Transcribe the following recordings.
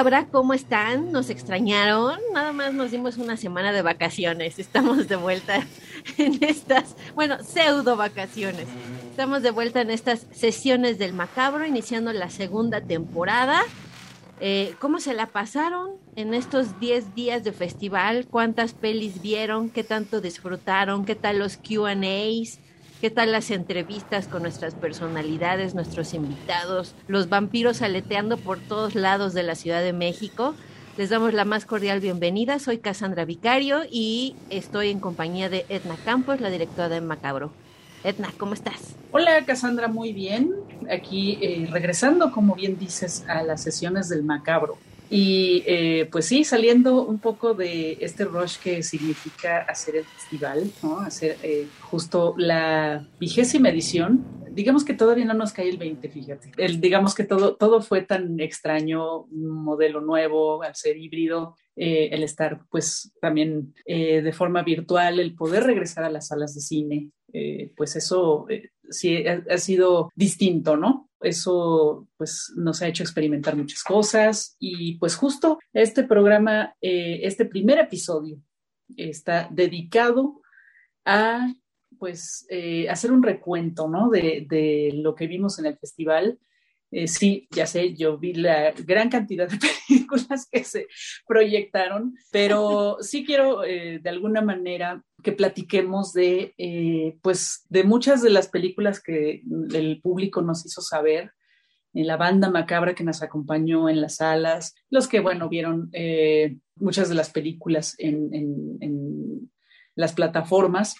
Macabra? ¿Cómo están? ¿Nos extrañaron? Nada más nos dimos una semana de vacaciones. Estamos de vuelta en estas, bueno, pseudo vacaciones. Estamos de vuelta en estas sesiones del macabro, iniciando la segunda temporada. Eh, ¿Cómo se la pasaron en estos 10 días de festival? ¿Cuántas pelis vieron? ¿Qué tanto disfrutaron? ¿Qué tal los QAs? ¿Qué tal las entrevistas con nuestras personalidades, nuestros invitados, los vampiros aleteando por todos lados de la Ciudad de México? Les damos la más cordial bienvenida. Soy Cassandra Vicario y estoy en compañía de Edna Campos, la directora de Macabro. Edna, ¿cómo estás? Hola Cassandra, muy bien. Aquí eh, regresando, como bien dices, a las sesiones del Macabro. Y eh, pues sí, saliendo un poco de este rush que significa hacer el festival, ¿no? Hacer eh, justo la vigésima edición. Digamos que todavía no nos cae el 20, fíjate. El, digamos que todo, todo fue tan extraño, un modelo nuevo, al ser híbrido, eh, el estar pues también de forma virtual, el poder regresar a las salas de cine, pues eso sí ha, sido distinto, ¿no? Eso pues nos ha hecho experimentar muchas cosas y pues justo este programa, eh, este primer episodio está dedicado a pues eh, hacer un recuento, ¿no? De, de, lo que vimos en el festival. Eh, sí, ya sé, yo vi la gran cantidad de películas que se proyectaron, pero sí quiero de alguna manera que platiquemos de, eh, pues, de muchas de las películas que el público nos hizo saber, en la banda macabra que nos acompañó en las salas, los que, bueno, vieron eh, muchas de las películas en las plataformas,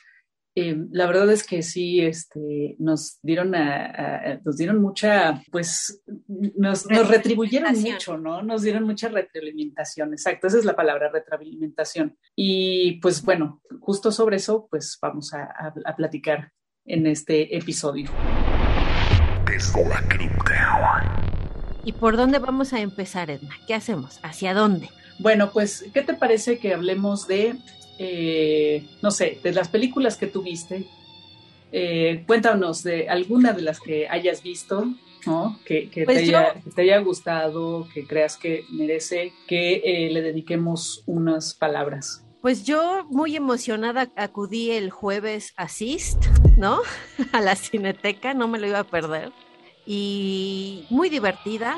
eh, la verdad es que sí, este, nos dieron nos dieron mucha, pues, nos, retribuyeron mucho, ¿no? Nos dieron mucha retroalimentación, exacto, esa es la palabra, retroalimentación. Y pues bueno, justo sobre eso, pues vamos a, platicar en este episodio. ¿Y por dónde vamos a empezar, Edna? ¿Qué hacemos? ¿Hacia dónde? Bueno, pues, ¿qué te parece que hablemos de eh, no sé, de las películas que tú viste, eh, cuéntanos de alguna de las que hayas visto, ¿no? Que, pues te, haya, gustado, que creas que merece que eh, le dediquemos unas palabras. Pues yo muy emocionada acudí el jueves a Sist, ¿no? A la cineteca, no me lo iba a perder. Y muy divertida,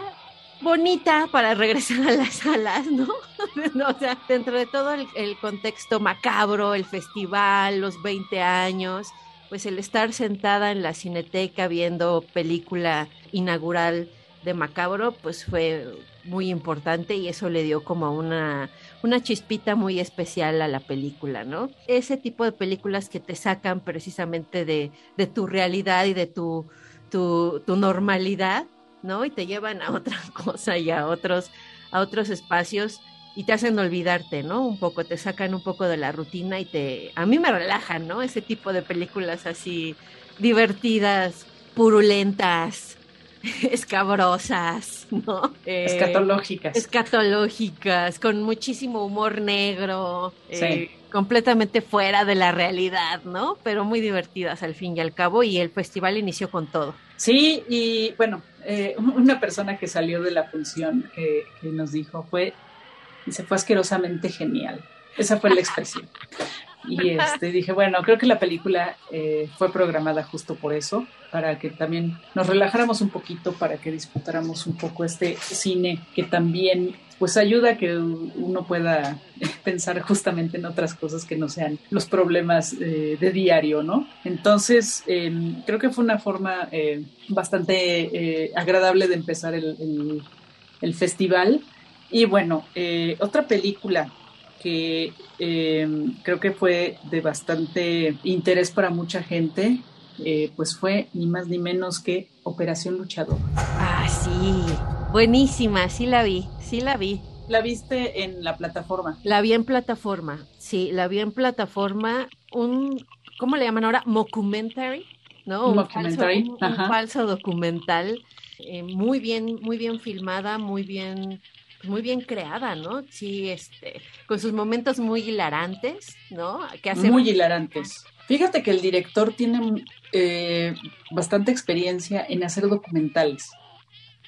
bonita para regresar a las salas, ¿no? o sea, dentro de todo el, contexto macabro, el festival, los 20 años, pues el estar sentada en la cineteca viendo película inaugural de Macabro, pues fue muy importante y eso le dio como una, una chispita muy especial a la película, ¿no? Ese tipo de películas que te sacan precisamente de, de tu realidad y de tu, tu, tu normalidad ¿no? Y te llevan a otra cosa y a otros, a otros espacios y te hacen olvidarte, ¿no? Un poco, te sacan un poco de la rutina y te, a mí me relajan, ¿no? Ese tipo de películas así divertidas, purulentas, escabrosas, ¿no? Eh, escatológicas. Escatológicas, con muchísimo humor negro, eh, completamente fuera de la realidad, ¿no? Pero muy divertidas al fin y al cabo y el festival inició con todo. Sí, y bueno, eh, una persona que salió de la función que, nos dijo fue, se fue asquerosamente genial. Esa fue la expresión. Y este, dije, bueno, creo que la película eh, fue programada justo por eso, para que también nos relajáramos un poquito, para que disfrutáramos un poco este cine que también pues ayuda a que uno pueda pensar justamente en otras cosas que no sean los problemas eh, de diario, ¿no? Entonces, em, creo que fue una forma eh, bastante agradable de empezar el, festival. Y bueno, otra película que eh, creo que fue de bastante interés para mucha gente eh, pues fue ni más ni menos que Operación Luchador. Ah, sí, buenísima, sí la vi, sí la vi. ¿La viste en la plataforma? La vi en plataforma, sí, la vi en plataforma, un, ¿cómo le llaman ahora? Mockumentary, ¿no? Un, falso, un, falso, documental, eh, muy bien, muy bien filmada, muy bien muy bien creada, ¿no? Sí, este, con sus momentos muy hilarantes, ¿no? Que hace muy hilarantes. Fíjate que el director tiene eh, bastante experiencia en hacer documentales.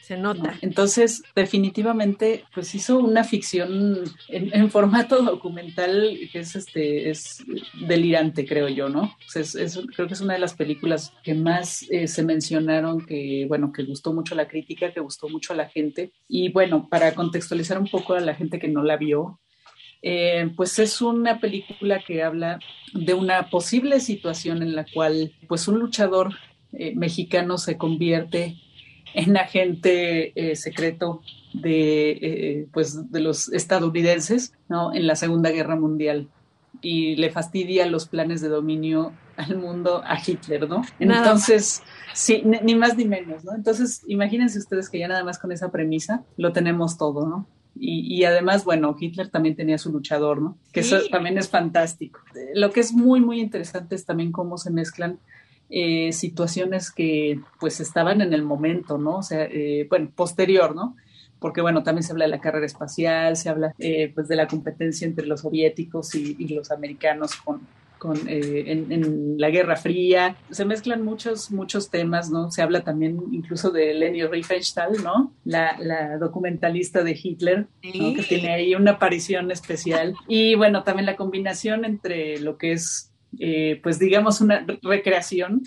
Se nota. Entonces, definitivamente, pues hizo una ficción en, formato documental que es este es delirante, creo yo, ¿no? creo que es una de las películas que más eh, se mencionaron, que bueno, que gustó mucho a la crítica, que gustó mucho a la gente. Y bueno, para contextualizar un poco a la gente que no la vio, eh, pues es una película que habla de una posible situación en la cual pues un luchador eh, mexicano se convierte en agente eh, secreto de, pues de los estadounidenses ¿no? en la Segunda Guerra Mundial y le fastidia los planes de dominio al mundo a Hitler, ¿no? Entonces, sí, ni más ni menos, ¿no? Entonces, imagínense ustedes que ya nada más con esa premisa lo tenemos todo, ¿no? Y, además, bueno, Hitler también tenía su luchador, ¿no? Que eso también es fantástico. Lo que es muy, muy interesante es también cómo se mezclan eh, situaciones que pues estaban en el momento, ¿no? O sea, eh, bueno, posterior, ¿no? Porque bueno, también se habla de la carrera espacial, se habla eh, pues de la competencia entre los soviéticos y los americanos con, eh, en, la Guerra Fría. Se mezclan muchos, muchos temas, ¿no? Se habla también incluso de Leni Riefenstahl, ¿no? La, documentalista de Hitler, que tiene ahí una aparición especial. Y bueno, también la combinación entre lo que es, eh, pues digamos, una recreación.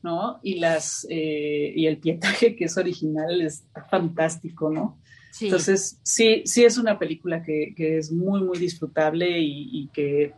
¿no? Y las eh, y el pietaje que es original es fantástico, ¿no? Entonces, sí, sí es una película que, es muy, muy disfrutable y que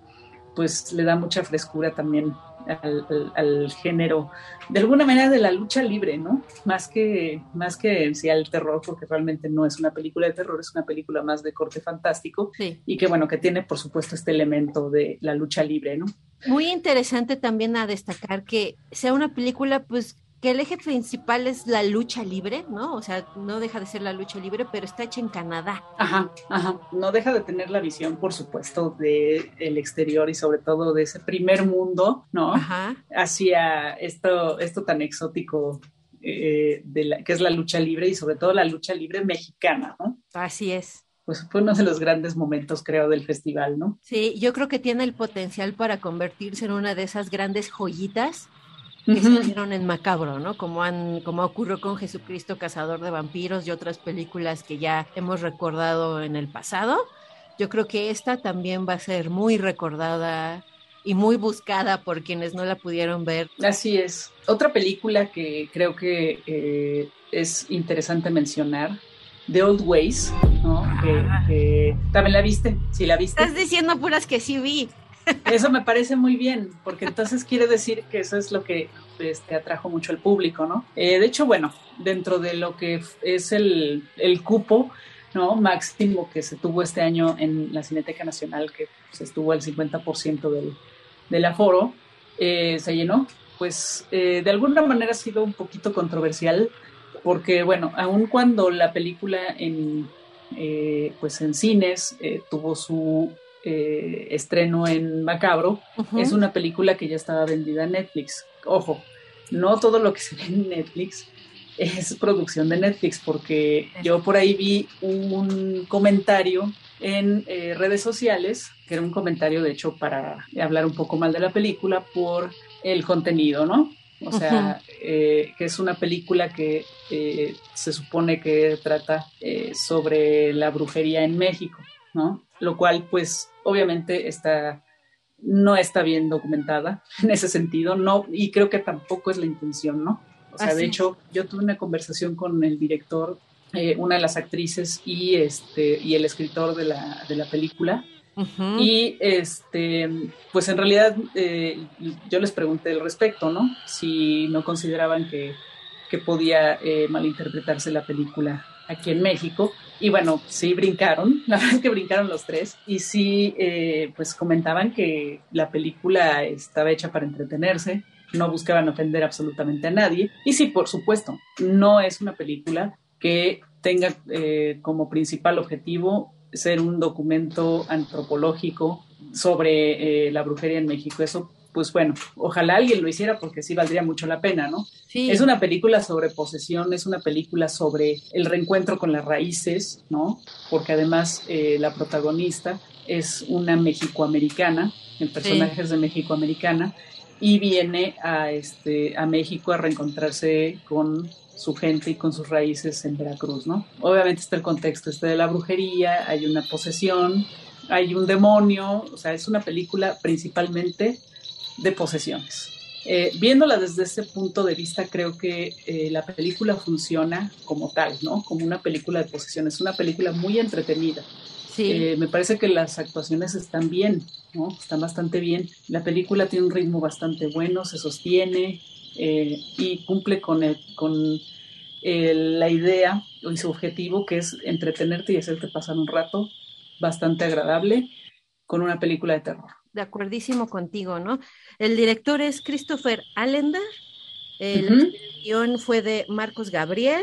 pues le da mucha frescura también al, género, de alguna manera de la lucha libre, ¿no? Más que, más que sí al terror, porque realmente no es una película de terror, es una película más de corte fantástico y que bueno, que tiene por supuesto este elemento de la lucha libre, ¿no? Muy interesante también a destacar que sea una película pues que el eje principal es la lucha libre, ¿no? O sea, no deja de ser la lucha libre, pero está hecha en Canadá. Ajá, ajá. No deja de tener la visión, por supuesto, del el exterior y sobre todo de ese primer mundo, ¿no? Ajá. Hacia esto, esto tan exótico eh, de la, que es la lucha libre y sobre todo la lucha libre mexicana, ¿no? Así es pues fue uno de los grandes momentos, creo, del festival, ¿no? Sí, yo creo que tiene el potencial para convertirse en una de esas grandes joyitas que se hicieron en macabro, ¿no? Como han, como ocurrió con Jesucristo Cazador de Vampiros y otras películas que ya hemos recordado en el pasado. Yo creo que esta también va a ser muy recordada y muy buscada por quienes no la pudieron ver. Así es. Otra película que creo que eh, es interesante mencionar, The Old Ways, ¿no? Que, también la viste, sí la viste. Estás diciendo puras que sí vi. Eso me parece muy bien, porque entonces quiere decir que eso es lo que este, atrajo mucho al público, ¿no? Eh, de hecho, bueno, dentro de lo que es el, el, cupo, ¿no? Máximo que se tuvo este año en la Cineteca Nacional, que pues, estuvo al 50% del, del aforo, eh, se llenó. Pues eh, de alguna manera ha sido un poquito controversial, porque, bueno, aun cuando la película en, pues en cines tuvo su eh, estreno en Macabro, es una película que ya estaba vendida en Netflix. Ojo, no todo lo que se ve en Netflix es producción de Netflix, porque yo por ahí vi un comentario en eh, redes sociales, que era un comentario de hecho para hablar un poco mal de la película por el contenido, ¿no? O sea, eh, que es una película que se supone que trata sobre la brujería en México, ¿no? Lo cual pues obviamente está, no está bien documentada en ese sentido, no, y creo que tampoco es la intención, ¿no? O sea, de hecho, yo tuve una conversación con el director, eh, una de las actrices y, este, y el escritor de la, de la película. Y este, pues en realidad eh, yo les pregunté al respecto, ¿no? Si no consideraban que, que podía eh, malinterpretarse la película aquí en México. Y bueno, sí brincaron, la verdad es que brincaron los tres. Y sí, eh, pues comentaban que la película estaba hecha para entretenerse, no buscaban ofender absolutamente a nadie. Y sí, por supuesto, no es una película que tenga eh, como principal objetivo ser un documento antropológico sobre eh, la brujería en México. Eso, pues bueno, ojalá alguien lo hiciera porque sí valdría mucho la pena, ¿no? Sí. Es una película sobre posesión, es una película sobre el reencuentro con las raíces, ¿no? Porque además eh, la protagonista es una mexicoamericana, el personaje es de mexicoamericana, y viene a, este, a México a reencontrarse con su gente y con sus raíces en Veracruz, ¿no? Obviamente está el contexto este de la brujería, hay una posesión, hay un demonio, o sea, es una película principalmente de posesiones. Eh, viéndola desde ese punto de vista, creo que eh, la película funciona como tal, ¿no? Como una película de posesiones, es una película muy entretenida. Sí. Eh, me parece que las actuaciones están bien, ¿no? Están bastante bien. La película tiene un ritmo bastante bueno, se sostiene y cumple con, el, con el, la idea y su objetivo, que es entretenerte y hacerte pasar un rato bastante agradable con una película de terror. De acuerdísimo contigo, ¿no? El director es Christopher Allender. El Ujú. guion fue de Marcos Gabriel.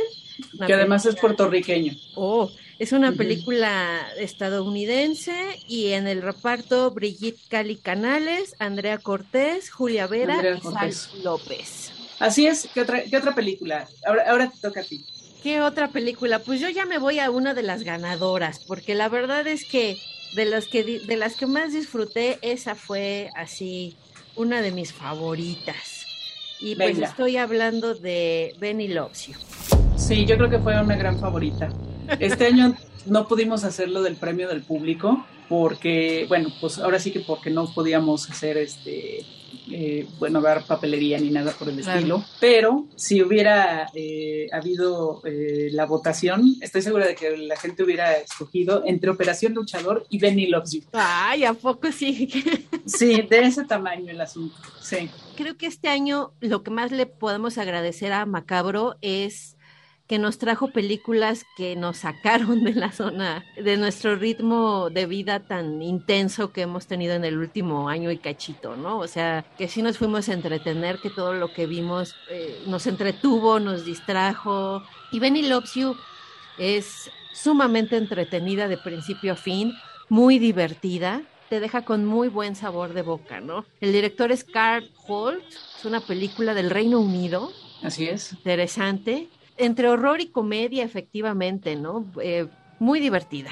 Que además es puertorriqueño. Oh, es una película estadounidense y en el reparto Brigitte Cali Canales, Andrea Cortés, Julia Vera Andrea y Cortés. Sal López. Así es, ¿qué otra, qué otra película? Ahora, ahora te toca a ti. ¿Qué otra película? Pues yo ya me voy a una de las ganadoras, porque la verdad es que de las que de las que más disfruté, esa fue así una de mis favoritas. Y pues estoy hablando de Benny Loves You. Sí, yo creo que fue una gran favorita. Este año no pudimos hacerlo del premio del público porque, bueno, pues ahora sí que porque no podíamos hacer este, eh, bueno, dar papelería ni nada por el Claro. estilo. Pero si hubiera eh, habido eh, la votación, estoy segura de que la gente hubiera escogido entre Operación Luchador y Benny Loves You. Ay, ¿a poco sí? Sí, de ese tamaño el asunto. Sí. Creo que este año lo que más le podemos agradecer a Macabro es que nos trajo películas que nos sacaron de la zona, de nuestro ritmo de vida tan intenso que hemos tenido en el último año y cachito, ¿no? O sea, que sí nos fuimos a entretener, que todo lo que vimos eh, nos entretuvo, nos distrajo. Y Benny Loves You es sumamente entretenida de principio a fin, muy divertida, te deja con muy buen sabor de boca, ¿no? El director es Carl Holt, es una película del Reino Unido, Así es. interesante, entre horror y comedia, efectivamente, ¿no? Eh, muy divertida.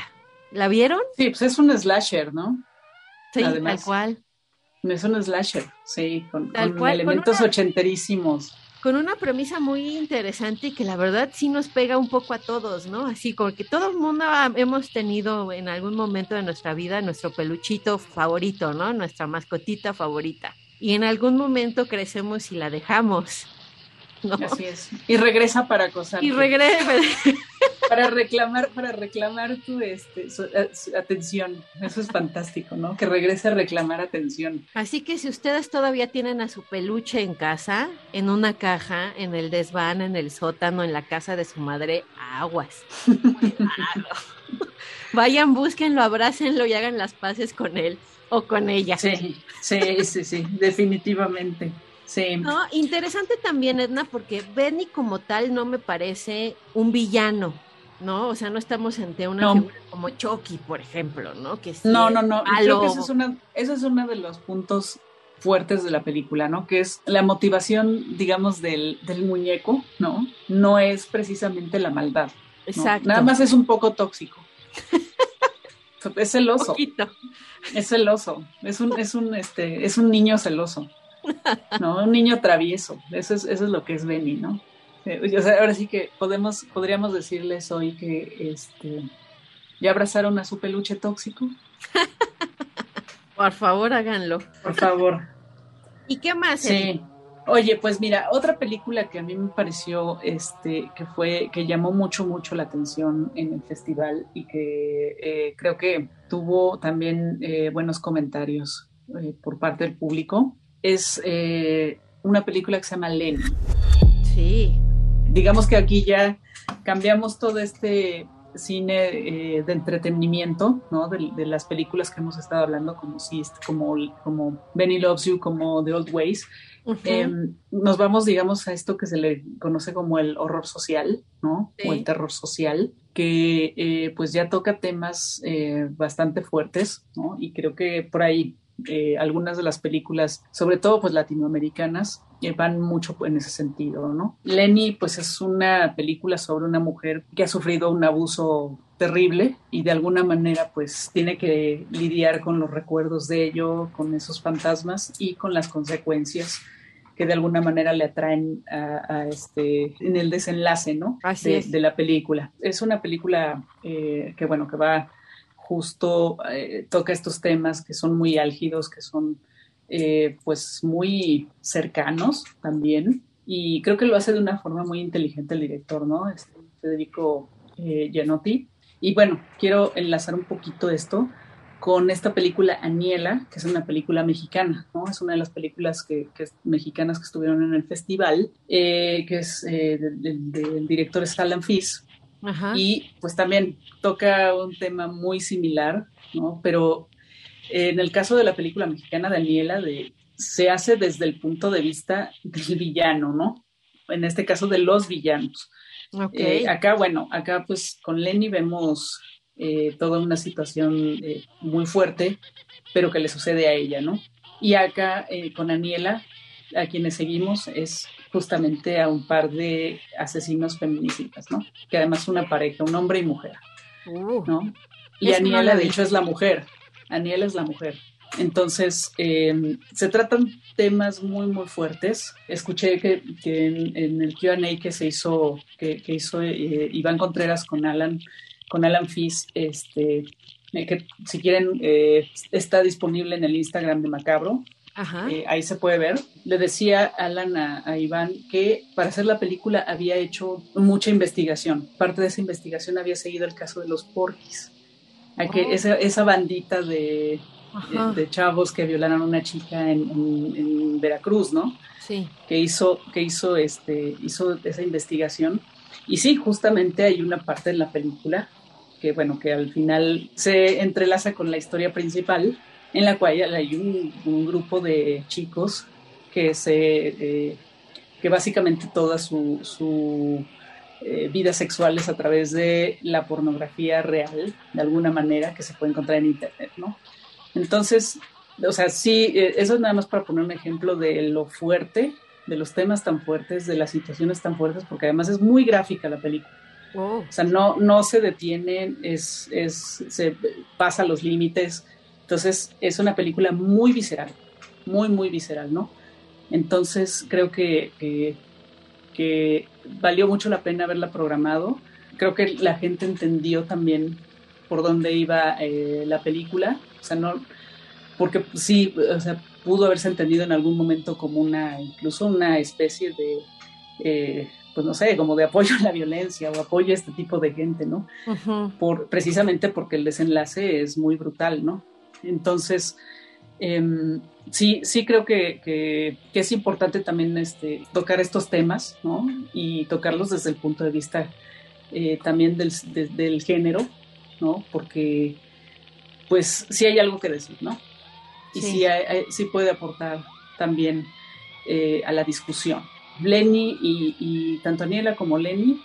¿La vieron? Sí, pues es un slasher, ¿no? Sí, Además. tal cual. Es un slasher, sí, con, Tal con cual, con elementos una- ochenterísimos. Con una premisa muy interesante y que la verdad sí nos pega un poco a todos, ¿no? Así como que todo el mundo ha- hemos tenido en algún momento de nuestra vida nuestro peluchito favorito, ¿no? Nuestra mascotita favorita. Y en algún momento crecemos y la dejamos, ¿no? Así es. Y regresa para acosar. Y regresa. Para reclamar, para reclamar tu este, su- eh, su atención. Eso es fantástico, ¿no? Que regrese a reclamar atención. Así que si ustedes todavía tienen a su peluche en casa, en una caja, en el desván, en el sótano, en la casa de su madre, aguas. Vayan, búsquenlo, abrácenlo y hagan las paces con él o con ella. Sí, sí, sí, sí, definitivamente. Sí. No, interesante también, Edna, porque Benny como tal no me parece un villano, ¿no? O sea, no estamos ante una No. figura como Chucky, por ejemplo, ¿no? Que sí No, no, no. Creo que eso es, una, eso es uno de los puntos fuertes de la película, ¿no? Que es la motivación, digamos, del, del muñeco, ¿no? No es precisamente la maldad. ¿no? Exacto. Nada más es un poco tóxico. es celoso. Poquito. Es celoso, es un, es un, este, es un niño celoso, ¿no? Un niño travieso, eso es, eso es lo que es Benny, ¿no? Eh, o sea, ahora sí que podemos, podríamos decirles hoy que este ya abrazaron a su peluche tóxico, Por favor, háganlo. por favor. ¿Y qué más? Sí. Oye, pues mira, otra película que a mí me pareció, este, que fue, que llamó mucho, mucho la atención en el festival y que eh, creo que tuvo también eh, buenos comentarios por parte del público, es eh, una película que se llama Lenny. Sí. Digamos que aquí ya cambiamos todo este cine de entretenimiento, ¿no? De, las películas que hemos estado hablando, como, como, como Benny Loves You, como The Old Ways, Em, nos vamos, digamos, a esto que se le conoce como el horror social, ¿no? O el terror social, que eh, pues ya toca temas eh, bastante fuertes, ¿no? Y creo que por ahí eh, algunas de las películas, sobre todo pues latinoamericanas, van mucho en ese sentido, ¿no? Lenny pues es una película sobre una mujer que ha sufrido un abuso terrible y de alguna manera pues tiene que lidiar con los recuerdos de ello, con esos fantasmas y con las consecuencias que de alguna manera le atraen a, este, en el desenlace, ¿no? de, la película. Es una película eh, que, bueno, que va justo, eh, toca estos temas que son muy álgidos, que son, eh, pues, muy cercanos también. Y creo que lo hace de una forma muy inteligente el director, ¿no? Este, Federico Gianotti. Y bueno, quiero enlazar un poquito esto con esta película Aniela, que es una película mexicana, ¿no? Es una de las películas que, mexicanas que estuvieron en el festival, eh, que es eh, del, director Alan Y pues también toca un tema muy similar, ¿no? Pero eh, en el caso de la película mexicana Daniela, de, se hace desde el punto de vista del villano, ¿no? En este caso de los villanos. acá, bueno, acá pues con Lenny vemos eh, toda una situación eh, muy fuerte, pero que le sucede a ella, ¿no? Y acá eh, con Aniela, a quienes seguimos, es justamente a un par de asesinos feminicidas, ¿no? Que además una pareja, un hombre y mujer, uh. ¿no? Y Aniela, de hecho, es la mujer. Aniela es la mujer. Entonces, em, se tratan temas muy, muy fuertes. Escuché que, en, el QA que se hizo, que, que hizo Iván Contreras con Alan, con Alan Fis, este, eh, que si quieren eh, está disponible en el Instagram de Macabro. Eh, ahí se puede ver. Le decía Alan a, Iván que para hacer la película había hecho mucha investigación. Parte de esa investigación había seguido el caso de los porquis. que oh. esa, esa, bandita de, de, chavos que violaron a una chica en, en, Veracruz, ¿no? Sí. Que hizo, que hizo, este, hizo esa investigación. Y sí, justamente hay una parte en la película que bueno, que al final se entrelaza con la historia principal, en la cual hay un, grupo de chicos que se eh, que básicamente toda su, su eh, vida sexual es a través de la pornografía real, de alguna manera, que se puede encontrar en internet, ¿no? Entonces, o sea, sí, eh, eso es nada más para poner un ejemplo de lo fuerte, de los temas tan fuertes, de las situaciones tan fuertes, porque además es muy gráfica la película. Oh. O sea, no, no se detiene, es, es, se pasa los límites. Entonces, es una película muy visceral, muy, muy visceral, ¿no? Entonces, creo que, que, valió mucho la pena haberla programado. Creo que la gente entendió también por dónde iba eh, la película. O sea, no, porque sí, o sea, pudo haberse entendido en algún momento como una, incluso una especie de, eh, pues no sé, como de apoyo a la violencia o apoyo a este tipo de gente, ¿no? Por, precisamente porque el desenlace es muy brutal, ¿no? Entonces, em, sí, sí creo que, es importante también este, tocar estos temas, ¿no? Y tocarlos desde el punto de vista eh, también del, del, género, ¿no? Porque, pues, sí hay algo que decir, ¿no? Y sí, sí puede aportar también eh, a la discusión. Lenny y, tanto Aniela como Lenny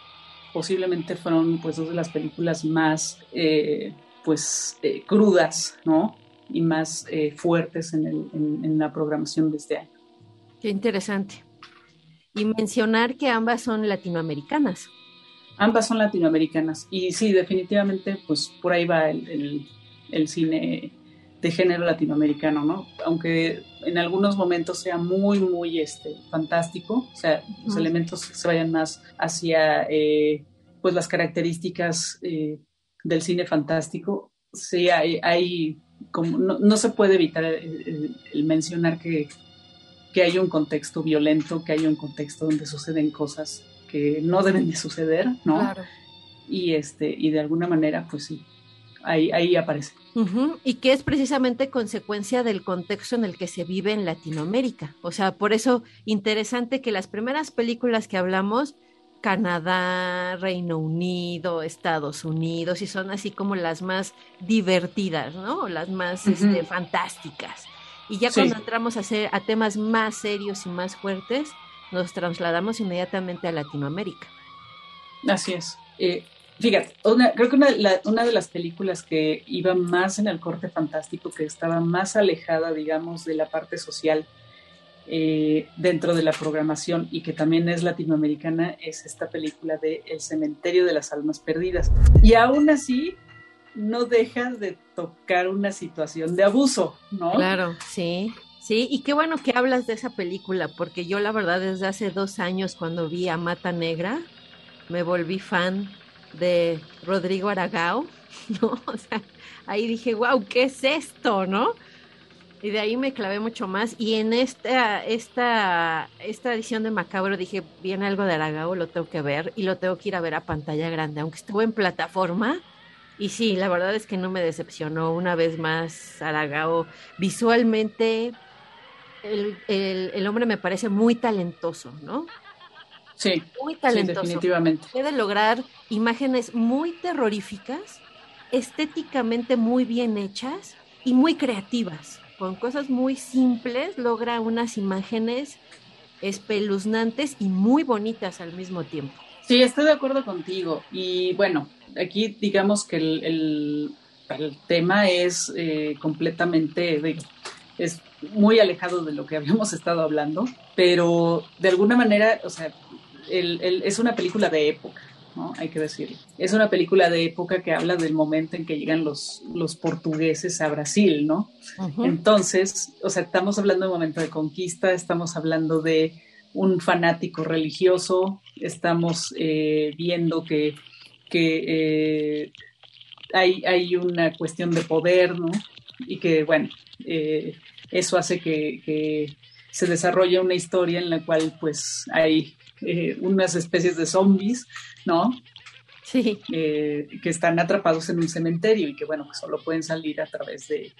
posiblemente fueron pues dos de las películas más eh, pues eh, crudas, ¿no? Y más eh, fuertes en, el, en, la programación de este año. Qué interesante. Y mencionar que ambas son latinoamericanas. Ambas son latinoamericanas. Y sí, definitivamente, pues por ahí va el, el cine de género latinoamericano, ¿no? Aunque en algunos momentos sea muy, muy este, fantástico, o sea, los elementos se vayan más hacia eh, pues las características eh, del cine fantástico, sí hay, como, no, se puede evitar el, mencionar que, que hay un contexto violento, que hay un contexto donde suceden cosas que no deben de suceder, ¿no? Claro. Y, este, y de alguna manera, pues sí, ahí, ahí aparece. Y que es precisamente consecuencia del contexto en el que se vive en Latinoamérica. O sea, por eso interesante que las primeras películas que hablamos Canadá, Reino Unido, Estados Unidos, y son así como las más divertidas, ¿no? Las más este, fantásticas. Y ya cuando entramos a, hacer, a temas más serios y más fuertes, nos trasladamos inmediatamente a Latinoamérica. Así es. Eh, fíjate, creo que una, una, de las películas que iba más en el corte fantástico, que estaba más alejada, digamos, de la parte social, eh, dentro de la programación y que también es latinoamericana es esta película de El cementerio de las almas perdidas. Y aún así no dejas de tocar una situación de abuso, ¿no? Claro, sí. Sí, y qué bueno que hablas de esa película, porque yo la verdad desde hace dos años cuando vi a Mata Negra, me volví fan de Rodrigo Aragao, ¿no? O sea, ahí dije, wow, ¿qué es esto, no? Y de ahí me clavé mucho más. Y en esta, esta, esta edición de Macabro dije, viene algo de Aragao, lo tengo que ver y lo tengo que ir a ver a pantalla grande, aunque estuvo en plataforma. Y sí, la verdad es que no me decepcionó una vez más Aragao. Visualmente, el, el, hombre me parece muy talentoso, ¿no? Sí, muy talentoso. definitivamente. Puede lograr imágenes muy terroríficas, estéticamente muy bien hechas y muy creativas con cosas muy simples logra unas imágenes espeluznantes y muy bonitas al mismo tiempo. Sí, estoy de acuerdo contigo. Y bueno, aquí digamos que el, tema es eh, completamente, es muy alejado de lo que habíamos estado hablando, pero de alguna manera, o sea, es una película de época. Hay que decirlo. Es una película de época que habla del momento en que llegan los, los portugueses a Brasil, ¿no? Entonces, o sea, estamos hablando de un momento de conquista, estamos hablando de un fanático religioso, estamos eh, viendo que, eh, hay, hay, una cuestión de poder, ¿no? Y que, bueno, eh, eso hace que, que, se desarrolle una historia en la cual, pues, hay unas especies de zombies ¿no? Sí. Eh, que están atrapados en un cementerio y que, bueno, que solo pueden salir a través de,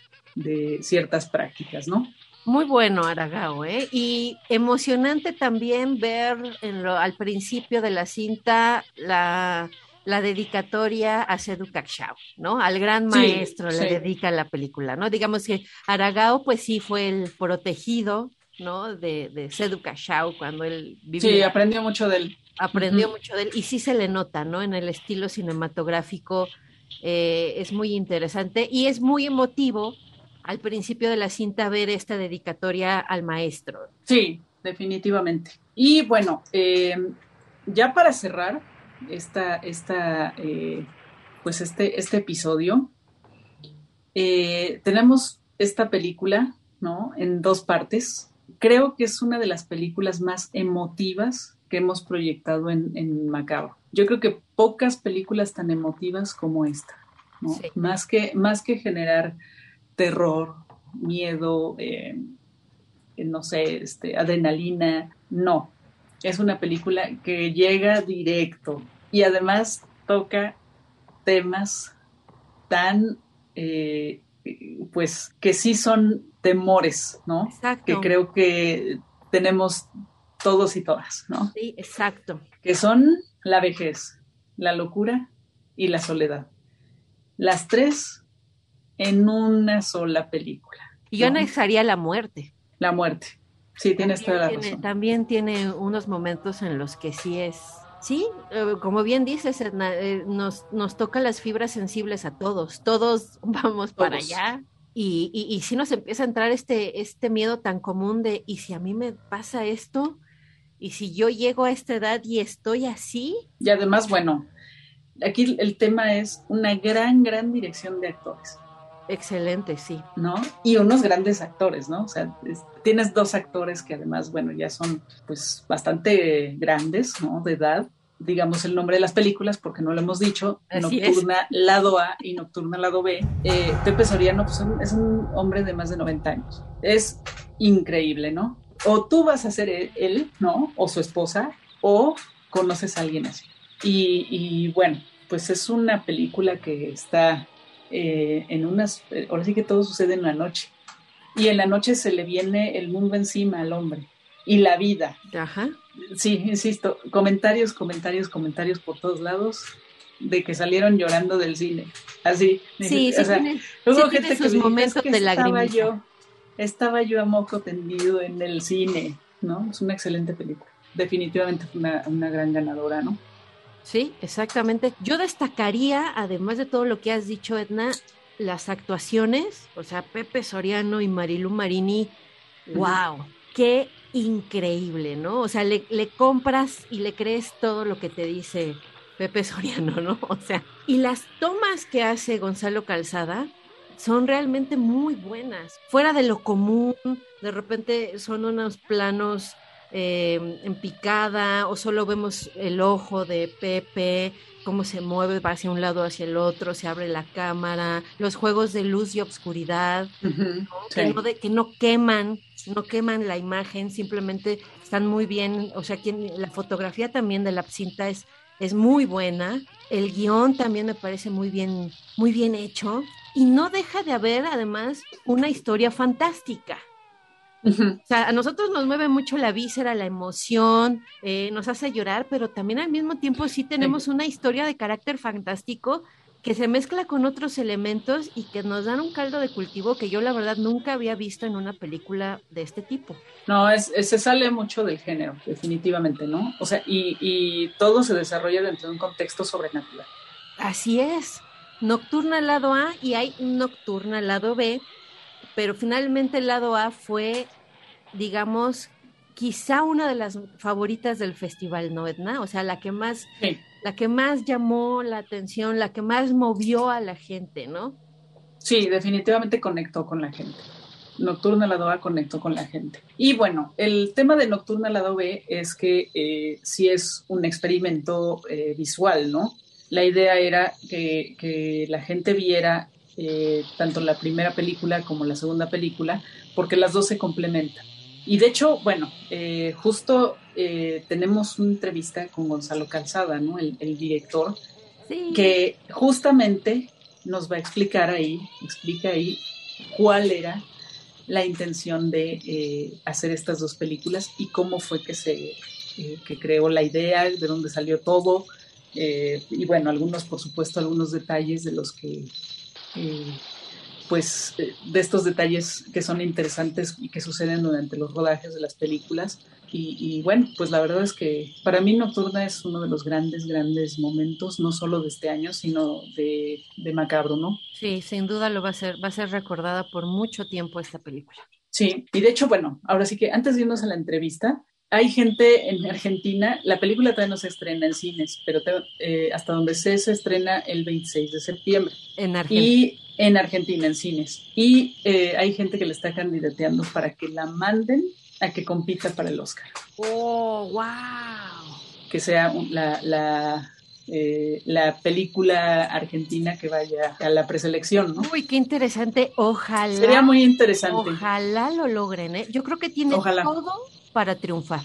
ciertas prácticas, ¿no? Muy bueno, Aragao, ¿eh? Y emocionante también ver en lo, al principio de la cinta la, dedicatoria a Sedu ¿no? Al gran maestro le dedica la película, ¿no? Digamos que Aragao, pues sí, fue el protegido, ¿no? De, de Sedu Cacchao cuando él vivió. Sí, aprendió mucho de él aprendió mucho de él y sí se le nota, ¿no? En el estilo cinematográfico eh, es muy interesante y es muy emotivo al principio de la cinta ver esta dedicatoria al maestro. Sí, definitivamente. Y bueno, eh, ya para cerrar esta, esta eh, pues este, este episodio, tenemos esta película, ¿no? En dos partes. Creo que es una de las películas más emotivas que hemos proyectado en, en Macabro. Yo creo que pocas películas tan emotivas como esta, ¿no? Más, que, más que generar terror, miedo, eh, no sé, este, adrenalina, no. Es una película que llega directo y además toca temas tan, eh, pues, que sí son temores, ¿no? Exacto. Que creo que tenemos todos y todas, ¿no? Sí, exacto. Que son la vejez, la locura y la soledad. Las tres en una sola película. Y yo anexaría la muerte. La muerte. Sí, tienes toda la razón. También tiene unos momentos en los que sí es, sí, eh, como bien dices, eh, nos, nos toca las fibras sensibles a todos. Todos vamos para allá. Y, y, y sí nos empieza a entrar este, este miedo tan común de, ¿y si a mí me pasa esto? Y si yo llego a esta edad y estoy así. Y además, bueno, aquí el tema es una gran, gran dirección de actores. Excelente, sí. ¿No? Y unos grandes actores, ¿no? O sea, tienes dos actores que además, bueno, ya son pues bastante grandes, ¿no? De edad. Digamos el nombre de las películas porque no lo hemos dicho. Nocturna Lado A y Nocturna Lado B. Eh, Pepe Soriano pues, es un hombre de más de 90 años. Es increíble, ¿no? o tú vas a ser él, ¿no? O su esposa, o conoces a alguien así. Y, bueno, pues es una película que está eh, en unas, ahora sí que todo sucede en la noche. Y en la noche se le viene el mundo encima al hombre y la vida. Ajá. Sí, insisto, comentarios, comentarios, comentarios por todos lados de que salieron llorando del cine. Así. Sí, sí, luego gente sus momentos de estaba yo, estaba yo a moco tendido en el cine, ¿no? Es una excelente película. Definitivamente fue una, una gran ganadora, ¿no? Sí, exactamente. Yo destacaría, además de todo lo que has dicho, Edna, las actuaciones, o sea, Pepe Soriano y Marilu Marini, wow, qué increíble, ¿no? O sea, le, compras y le crees todo lo que te dice Pepe Soriano, ¿no? O sea, y las tomas que hace Gonzalo Calzada son realmente muy buenas, fuera de lo común, de repente son unos planos eh, en picada o solo vemos el ojo de Pepe, cómo se mueve va hacia un lado, hacia el otro, se abre la cámara, los juegos de luz y obscuridad, que, no que no queman, no queman la imagen, simplemente están muy bien, o sea, la fotografía también de la cinta es, es muy buena, el guion también me parece muy bien, muy bien hecho, y no deja de haber además una historia fantástica. O sea, a nosotros nos mueve mucho la víscera, la emoción, eh, nos hace llorar, pero también al mismo tiempo sí tenemos una historia de carácter fantástico que se mezcla con otros elementos y que nos dan un caldo de cultivo que yo la verdad nunca había visto en una película de este tipo. No, es, se sale mucho del género, definitivamente, ¿no? O sea, y, y todo se desarrolla dentro de un contexto sobrenatural. Así es. Nocturna al lado A y hay Nocturna al lado B pero finalmente el lado A fue, digamos, quizá una de las favoritas del festival, ¿no, Edna? O sea, la que más, la que más llamó la atención, la que más movió a la gente, ¿no? Sí, definitivamente conectó con la gente. Nocturna lado A conectó con la gente. Y bueno, el tema de Nocturna lado B es que eh, sí es un experimento eh, visual, ¿no? La idea era que, que la gente viera eh, tanto la primera película como la segunda película, porque las dos se complementan. Y de hecho, bueno, eh, justo eh, tenemos una entrevista con Gonzalo Calzada, ¿no? El, director, que justamente nos va a explicar ahí, explica ahí cuál era la intención de hacer estas dos películas y cómo fue que se que creó la idea, de dónde salió todo, y bueno, algunos, por supuesto, algunos detalles de los que pues eh, de estos detalles que son interesantes y que suceden durante los rodajes de las películas. Y, bueno, pues la verdad es que para mí Nocturna es uno de los grandes, grandes momentos, no solo de este año, sino de, de Macabro, ¿no? Sí, sin duda lo va a ser, va a ser recordada por mucho tiempo esta película. Sí, y de hecho, bueno, ahora sí que antes de irnos a la entrevista, hay gente en Argentina, la película todavía no se estrena en cines, pero eh, hasta donde sé se estrena el 26 de septiembre. En Argentina. Y en Argentina, en cines. Y eh, hay gente que le está candidateando para que la manden a que compita para el Oscar. ¡Oh, wow! Que sea la, la, eh, la película argentina que vaya a la preselección, ¿no? Uy, qué interesante. Ojalá. Sería muy interesante. Ojalá lo logren, ¿eh? Yo creo que tiene todo para triunfar.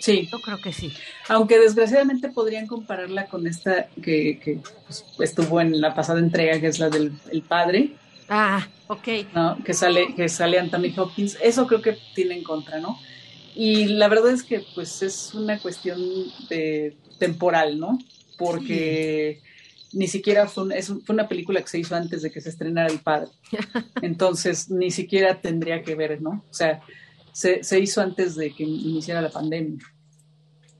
Sí. Yo creo que sí. Aunque desgraciadamente podrían compararla con esta que, que pues, estuvo en la pasada entrega, que es la del padre. Ah, ok. ¿no? Que sale, que sale Anthony Hopkins. Eso creo que tiene en contra, ¿no? Y la verdad es que pues es una cuestión de temporal, ¿no? Porque ni siquiera fue, es, fue una película que se hizo antes de que se estrenara El Padre. Entonces, ni siquiera tendría que ver, ¿no? O sea, se, se hizo antes de que iniciara la pandemia.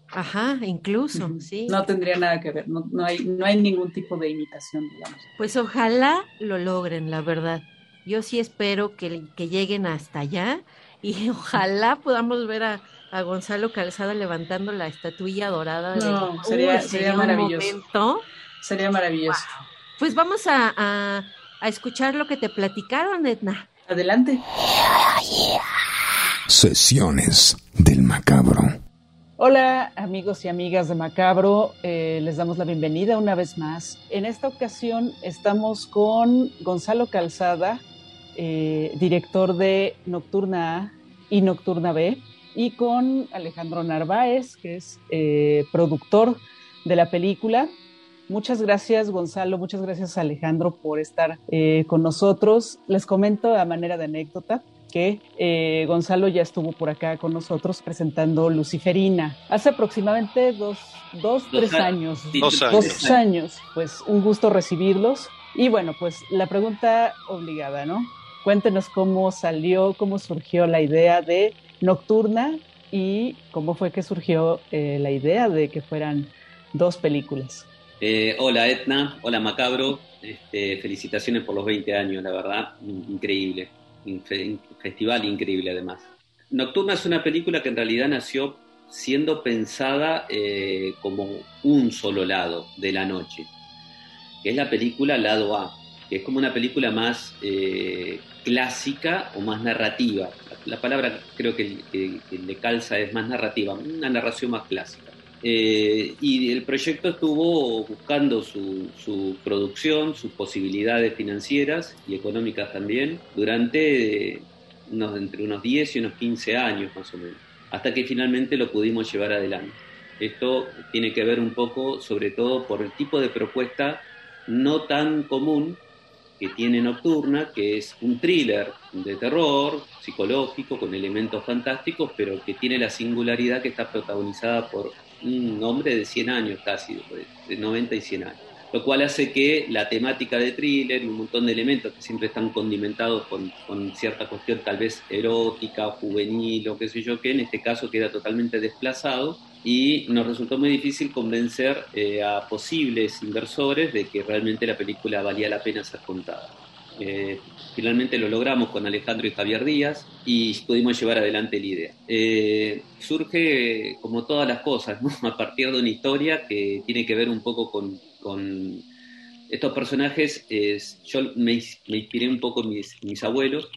Ajá, incluso, sí. No tendría nada que ver, no, no, hay, no hay ningún tipo de imitación, digamos. Pues ojalá lo logren, la verdad. Yo sí espero que, que lleguen hasta allá y ojalá podamos ver a, a Gonzalo Calzada levantando la estatuilla dorada. No, sería, sería, maravilloso. Sería maravilloso. Pues vamos a, a, a escuchar lo que te platicaron, Edna. Adelante. Sesiones del Macabro. Hola amigos y amigas de Macabro, eh, les damos la bienvenida una vez más. En esta ocasión estamos con Gonzalo Calzada, eh, director de Nocturna A y Nocturna B, y con Alejandro Narváez, que es eh, productor de la película. Muchas gracias Gonzalo, muchas gracias Alejandro por estar con nosotros. Les comento a manera de anécdota que eh, Gonzalo ya estuvo por acá con nosotros presentando Luciferina hace aproximadamente dos, dos, tres años. Dos años. Dos años. Pues un gusto recibirlos. Y bueno, pues la pregunta obligada, ¿no? Cuéntenos cómo salió, cómo surgió la idea de Nocturna y cómo fue que surgió eh, la idea de que fueran dos películas. Eh, hola Etna, hola Macabro, este, felicitaciones por los 20 años, la verdad, increíble, festival increíble además. Nocturna es una película que en realidad nació siendo pensada eh, como un solo lado de la noche, que es la película Lado A, que es como una película más eh, clásica o más narrativa. La, palabra creo que, que, le calza es más narrativa, una narración más clásica. Eh, y el proyecto estuvo buscando su, producción, sus posibilidades financieras y económicas también, durante unos, entre unos 10 y unos 15 años más o menos, hasta que finalmente lo pudimos llevar adelante. Esto tiene que ver un poco, sobre todo, por el tipo de propuesta no tan común que tiene Nocturna, que es un thriller de terror psicológico con elementos fantásticos, pero que tiene la singularidad que está protagonizada por un hombre de 100 años casi, de 90 y 100 años. Lo cual hace que la temática de thriller y un montón de elementos que siempre están condimentados con, cierta cuestión tal vez erótica, juvenil o qué sé yo, que en este caso queda totalmente desplazado y nos resultó muy difícil convencer eh, a posibles inversores de que realmente la película valía la pena ser contada. Eh, finalmente lo logramos con Alejandro y Javier Díaz y pudimos llevar adelante la idea. Eh, surge, como todas las cosas, a partir de una historia que tiene que ver un poco con, estos personajes. yo me, inspiré un poco en mis abuelos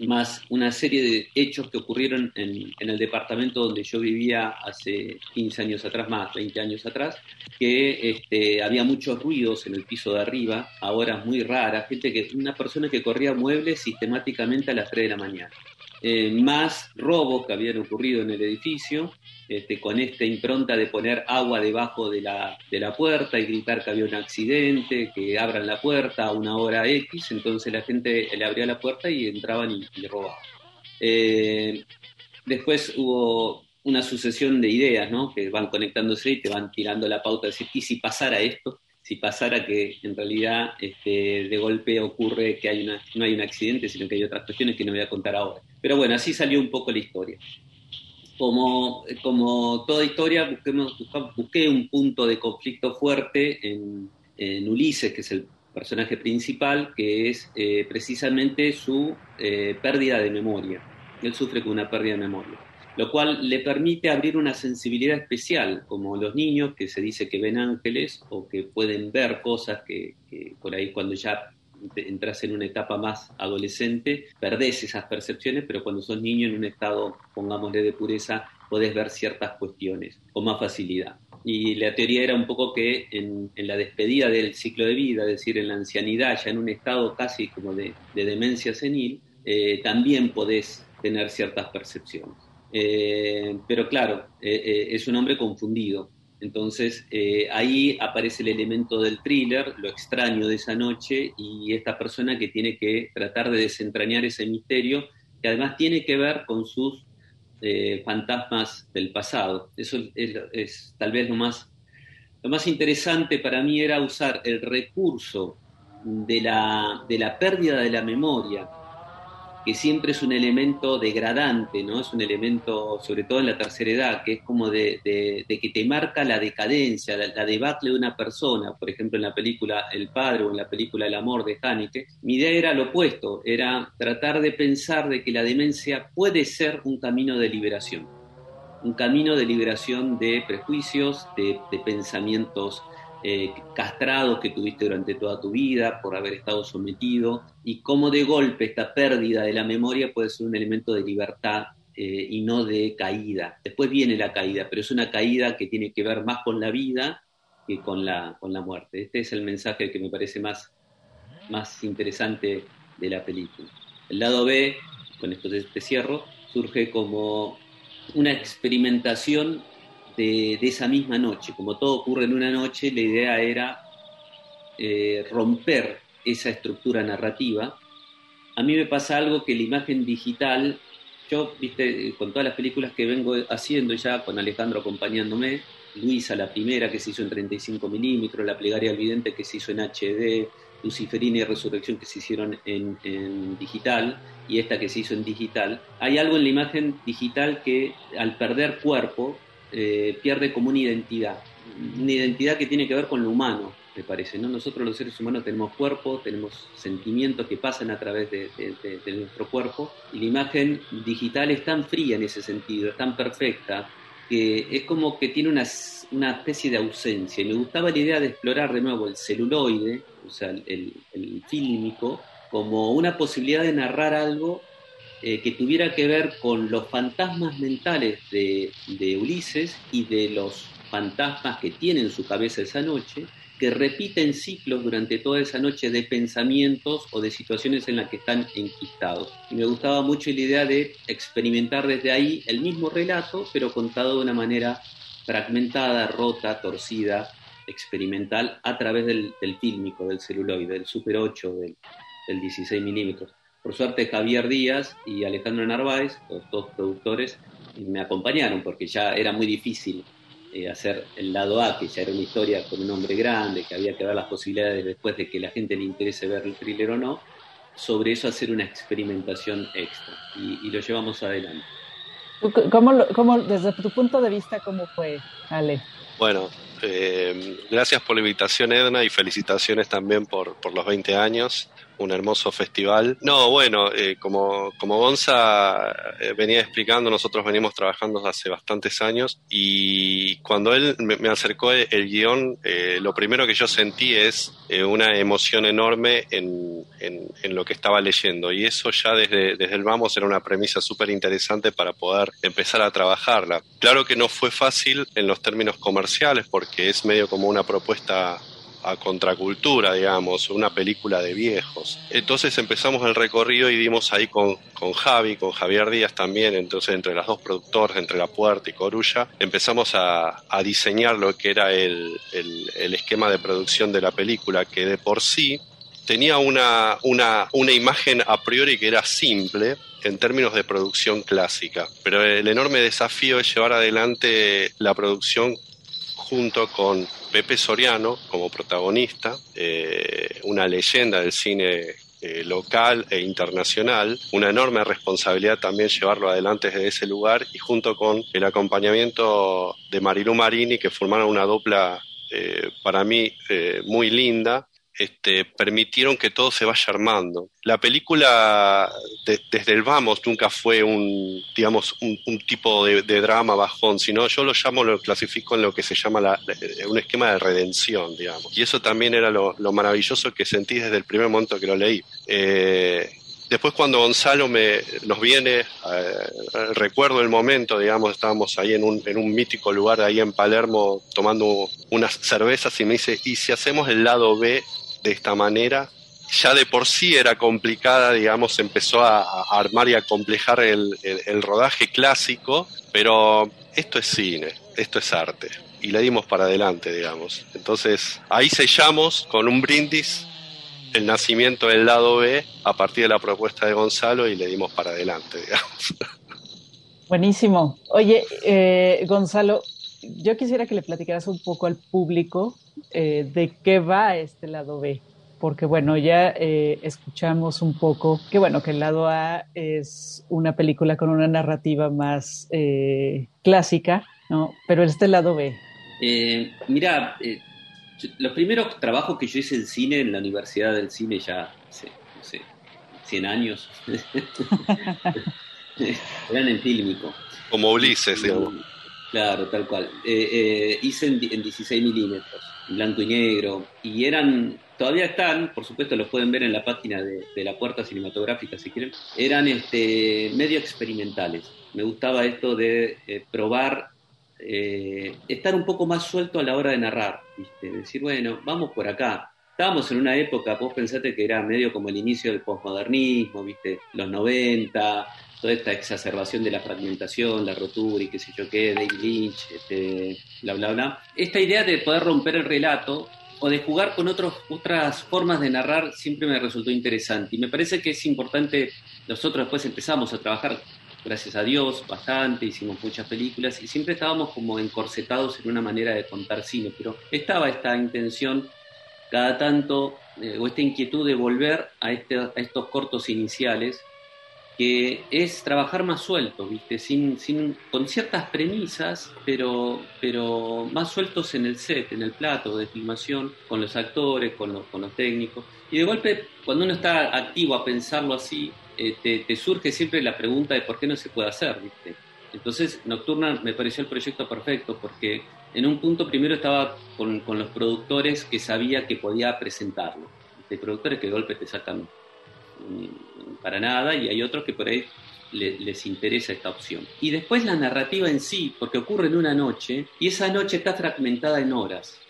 más una serie de hechos que ocurrieron en, el departamento donde yo vivía hace 15 años atrás, más 20 años atrás, que este, había muchos ruidos en el piso de arriba, ahora muy rara, gente que, una persona que corría muebles sistemáticamente a las 3 de la mañana. Eh, más robos que habían ocurrido en el edificio, este, con esta impronta de poner agua debajo de la, de la puerta y gritar que había un accidente, que abran la puerta a una hora X, entonces la gente le abría la puerta y entraban y, robaban. Eh, después hubo una sucesión de ideas que van conectándose y te van tirando la pauta de decir, ¿y si pasara esto? Si pasara que en realidad este, de golpe ocurre que no hay un accidente, sino que hay otras cuestiones que no voy a contar ahora. Pero bueno, así salió un poco la historia. Como, como toda historia, busqué un punto de conflicto fuerte en, Ulises, que es el personaje principal, que es eh, precisamente su eh, pérdida de memoria. Él sufre con una pérdida de memoria lo cual le permite abrir una sensibilidad especial, como los niños que se dice que ven ángeles o que pueden ver cosas que, por ahí cuando ya entras en una etapa más adolescente, perdés esas percepciones, pero cuando sos niño en un estado, pongámosle de pureza, podés ver ciertas cuestiones con más facilidad. Y la teoría era un poco que en, la despedida del ciclo de vida, es decir, en la ancianidad, ya en un estado casi como de, demencia senil, eh, también podés tener ciertas percepciones. Eh, pero claro, eh, eh, es un hombre confundido. Entonces ahí aparece el elemento del thriller, lo extraño de esa noche y esta persona que tiene que tratar de desentrañar ese misterio, que además tiene que ver con sus fantasmas del pasado. Eso es, tal vez lo más, lo más interesante para mí era usar el recurso de la, de la pérdida de la memoria que siempre es un elemento degradante, ¿no? Es un elemento, sobre todo en la tercera edad, que es como de, que te marca la decadencia, la, debacle de una persona, por ejemplo en la película El Padre o en la película El Amor de Haneke. Mi idea era lo opuesto, era tratar de pensar de que la demencia puede ser un camino de liberación, un camino de liberación de prejuicios, de pensamientos eh, castrados que tuviste durante toda tu vida por haber estado sometido y cómo de golpe esta pérdida de la memoria puede ser un elemento de libertad eh, y no de caída. Después viene la caída, pero es una caída que tiene que ver más con la vida que con la, con la muerte. Este es el mensaje que me parece más, más interesante de la película. El lado B, con esto te cierro, surge como una experimentación de, esa misma noche. Como todo ocurre en una noche, la idea era eh, romper esa estructura narrativa a mí me pasa algo que la imagen digital, yo, viste, con todas las películas que vengo haciendo ya, con Alejandro acompañándome, Luisa, la primera que se hizo en 35 milímetros, la plegaria al vidente que se hizo en HD, Luciferina y Resurrección que se hicieron en, digital y esta que se hizo en digital, hay algo en la imagen digital que al perder cuerpo eh, pierde como una identidad, una identidad que tiene que ver con lo humano, me parece. ¿no? Nosotros los seres humanos tenemos cuerpo, tenemos sentimientos que pasan a través de, nuestro cuerpo y la imagen digital es tan fría en ese sentido, es tan perfecta, que es como que tiene una, una especie de ausencia. Y me gustaba la idea de explorar de nuevo el celuloide, o sea, el, el fílmico, como una posibilidad de narrar algo eh, que tuviera que ver con los fantasmas mentales de, Ulises y de los fantasmas que tiene en su cabeza esa noche, que repiten ciclos durante toda esa noche de pensamientos o de situaciones en las que están enquistados. Me gustaba mucho la idea de experimentar desde ahí el mismo relato, pero contado de una manera fragmentada, rota, torcida, experimental, a través del, del fílmico, del celuloide, del Super 8, del, del 16 milímetros. Por suerte Javier Díaz y Alejandro Narváez, los dos productores, me acompañaron porque ya era muy difícil eh, hacer el lado A, que ya era una historia con un hombre grande, que había que ver las posibilidades después de que la gente le interese ver el thriller o no, sobre eso hacer una experimentación extra y, lo llevamos adelante. ¿Cómo, ¿Cómo, desde tu punto de vista, cómo fue, Ale? Bueno, eh, gracias por la invitación, Edna, y felicitaciones también por, por los 20 años un hermoso festival. No, bueno, eh, como, como Gonza eh, venía explicando, nosotros venimos trabajando hace bastantes años y cuando él me, acercó el, guion, eh, lo primero que yo sentí es una emoción enorme en, en, lo que estaba leyendo y eso ya desde, desde el vamos era una premisa súper interesante para poder empezar a trabajarla. Claro que no fue fácil en los términos comerciales porque es medio como una propuesta a contracultura, digamos, una película de viejos. Entonces empezamos el recorrido y dimos ahí con, con Javi, con Javier Díaz también, entonces entre las dos productores, entre La Puerta y Corulla, empezamos a, a diseñar lo que era el, el, el esquema de producción de la película, que de por sí tenía una, una, una imagen a priori que era simple, en términos de producción clásica. Pero el enorme desafío es llevar adelante la producción junto con Pepe Soriano como protagonista, eh, una leyenda del cine eh, local e internacional, una enorme responsabilidad también llevarlo adelante desde ese lugar y junto con el acompañamiento de Marilu Marini que formaron una dupla eh, para mí muy linda este, permitieron que todo se vaya armando. La película desde el vamos nunca fue un, digamos, un, tipo de, drama bajón, sino yo lo llamo, lo clasifico en lo que se llama un esquema de redención, digamos. Y eso también era lo, maravilloso que sentí desde el primer momento que lo leí. Eh, después cuando Gonzalo me, nos viene, eh, recuerdo el momento, digamos, estábamos ahí en un, en un mítico lugar ahí en Palermo tomando unas cervezas y me dice, ¿y si hacemos el lado B de esta manera, ya de por sí era complicada, digamos, empezó a, armar y a complejar el, rodaje clásico, pero esto es cine, esto es arte, y le dimos para adelante, digamos. Entonces, ahí sellamos con un brindis el nacimiento del lado B a partir de la propuesta de Gonzalo y le dimos para adelante, digamos. Buenísimo. Oye, eh, Gonzalo, yo quisiera que le platicaras un poco al público eh, de qué va este lado B, porque bueno, ya eh, escuchamos un poco que bueno, que el lado A es una película con una narrativa más eh, clásica, ¿no? Pero este lado B. mira, los primeros trabajos que yo hice en cine, en la Universidad del Cine ya hace, no sé, 100 años, eran en fílmico. Como Ulises, digamos. Claro, tal cual. hice en, en 16 milímetros blanco y negro, y eran, todavía están, por supuesto los pueden ver en la página de, la puerta cinematográfica si quieren, eran este, medio experimentales. Me gustaba esto de eh, probar, eh, estar un poco más suelto a la hora de narrar, decir, bueno, vamos por acá. Estábamos en una época, vos pensaste que era medio como el inicio del posmodernismo, ¿viste? Los 90, toda esta exacerbación de la fragmentación, la rotura y qué sé yo qué, David Lynch, este, bla, bla, bla. Esta idea de poder romper el relato o de jugar con otros, otras formas de narrar siempre me resultó interesante. Y me parece que es importante, nosotros después empezamos a trabajar, gracias a Dios, bastante, hicimos muchas películas y siempre estábamos como encorsetados en una manera de contar cine, pero estaba esta intención cada tanto, eh, o esta inquietud de volver a, este, a estos cortos iniciales que es trabajar más suelto, ¿viste? Sin, sin, con ciertas premisas, pero, pero más sueltos en el set, en el plato de filmación, con los actores, con los, con los técnicos. Y de golpe, cuando uno está activo a pensarlo así, eh, te, te, surge siempre la pregunta de por qué no se puede hacer, ¿viste? Entonces, Nocturna me pareció el proyecto perfecto porque en un punto primero estaba con, con los productores que sabía que podía presentarlo. Hay productores que de golpe te sacan para nada y hay otros que por ahí les interesa esta opción. Y después la narrativa en sí, porque ocurre en una noche y esa noche está fragmentada en horas.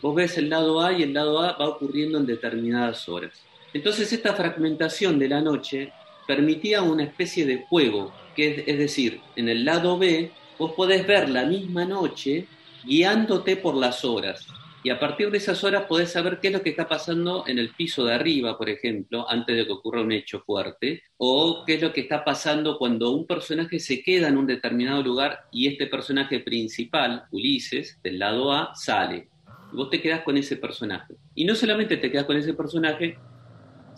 Vos ves el lado A y el lado A va ocurriendo en determinadas horas. Entonces esta fragmentación de la noche permitía una especie de juego, que es, es decir, en el lado B vos podés ver la misma noche guiándote por las horas y a partir de esas horas podés saber qué es lo que está pasando en el piso de arriba, por ejemplo, antes de que ocurra un hecho fuerte, o qué es lo que está pasando cuando un personaje se queda en un determinado lugar y este personaje principal, Ulises, del lado A, sale. Y vos te quedás con ese personaje. Y no solamente te quedás con ese personaje,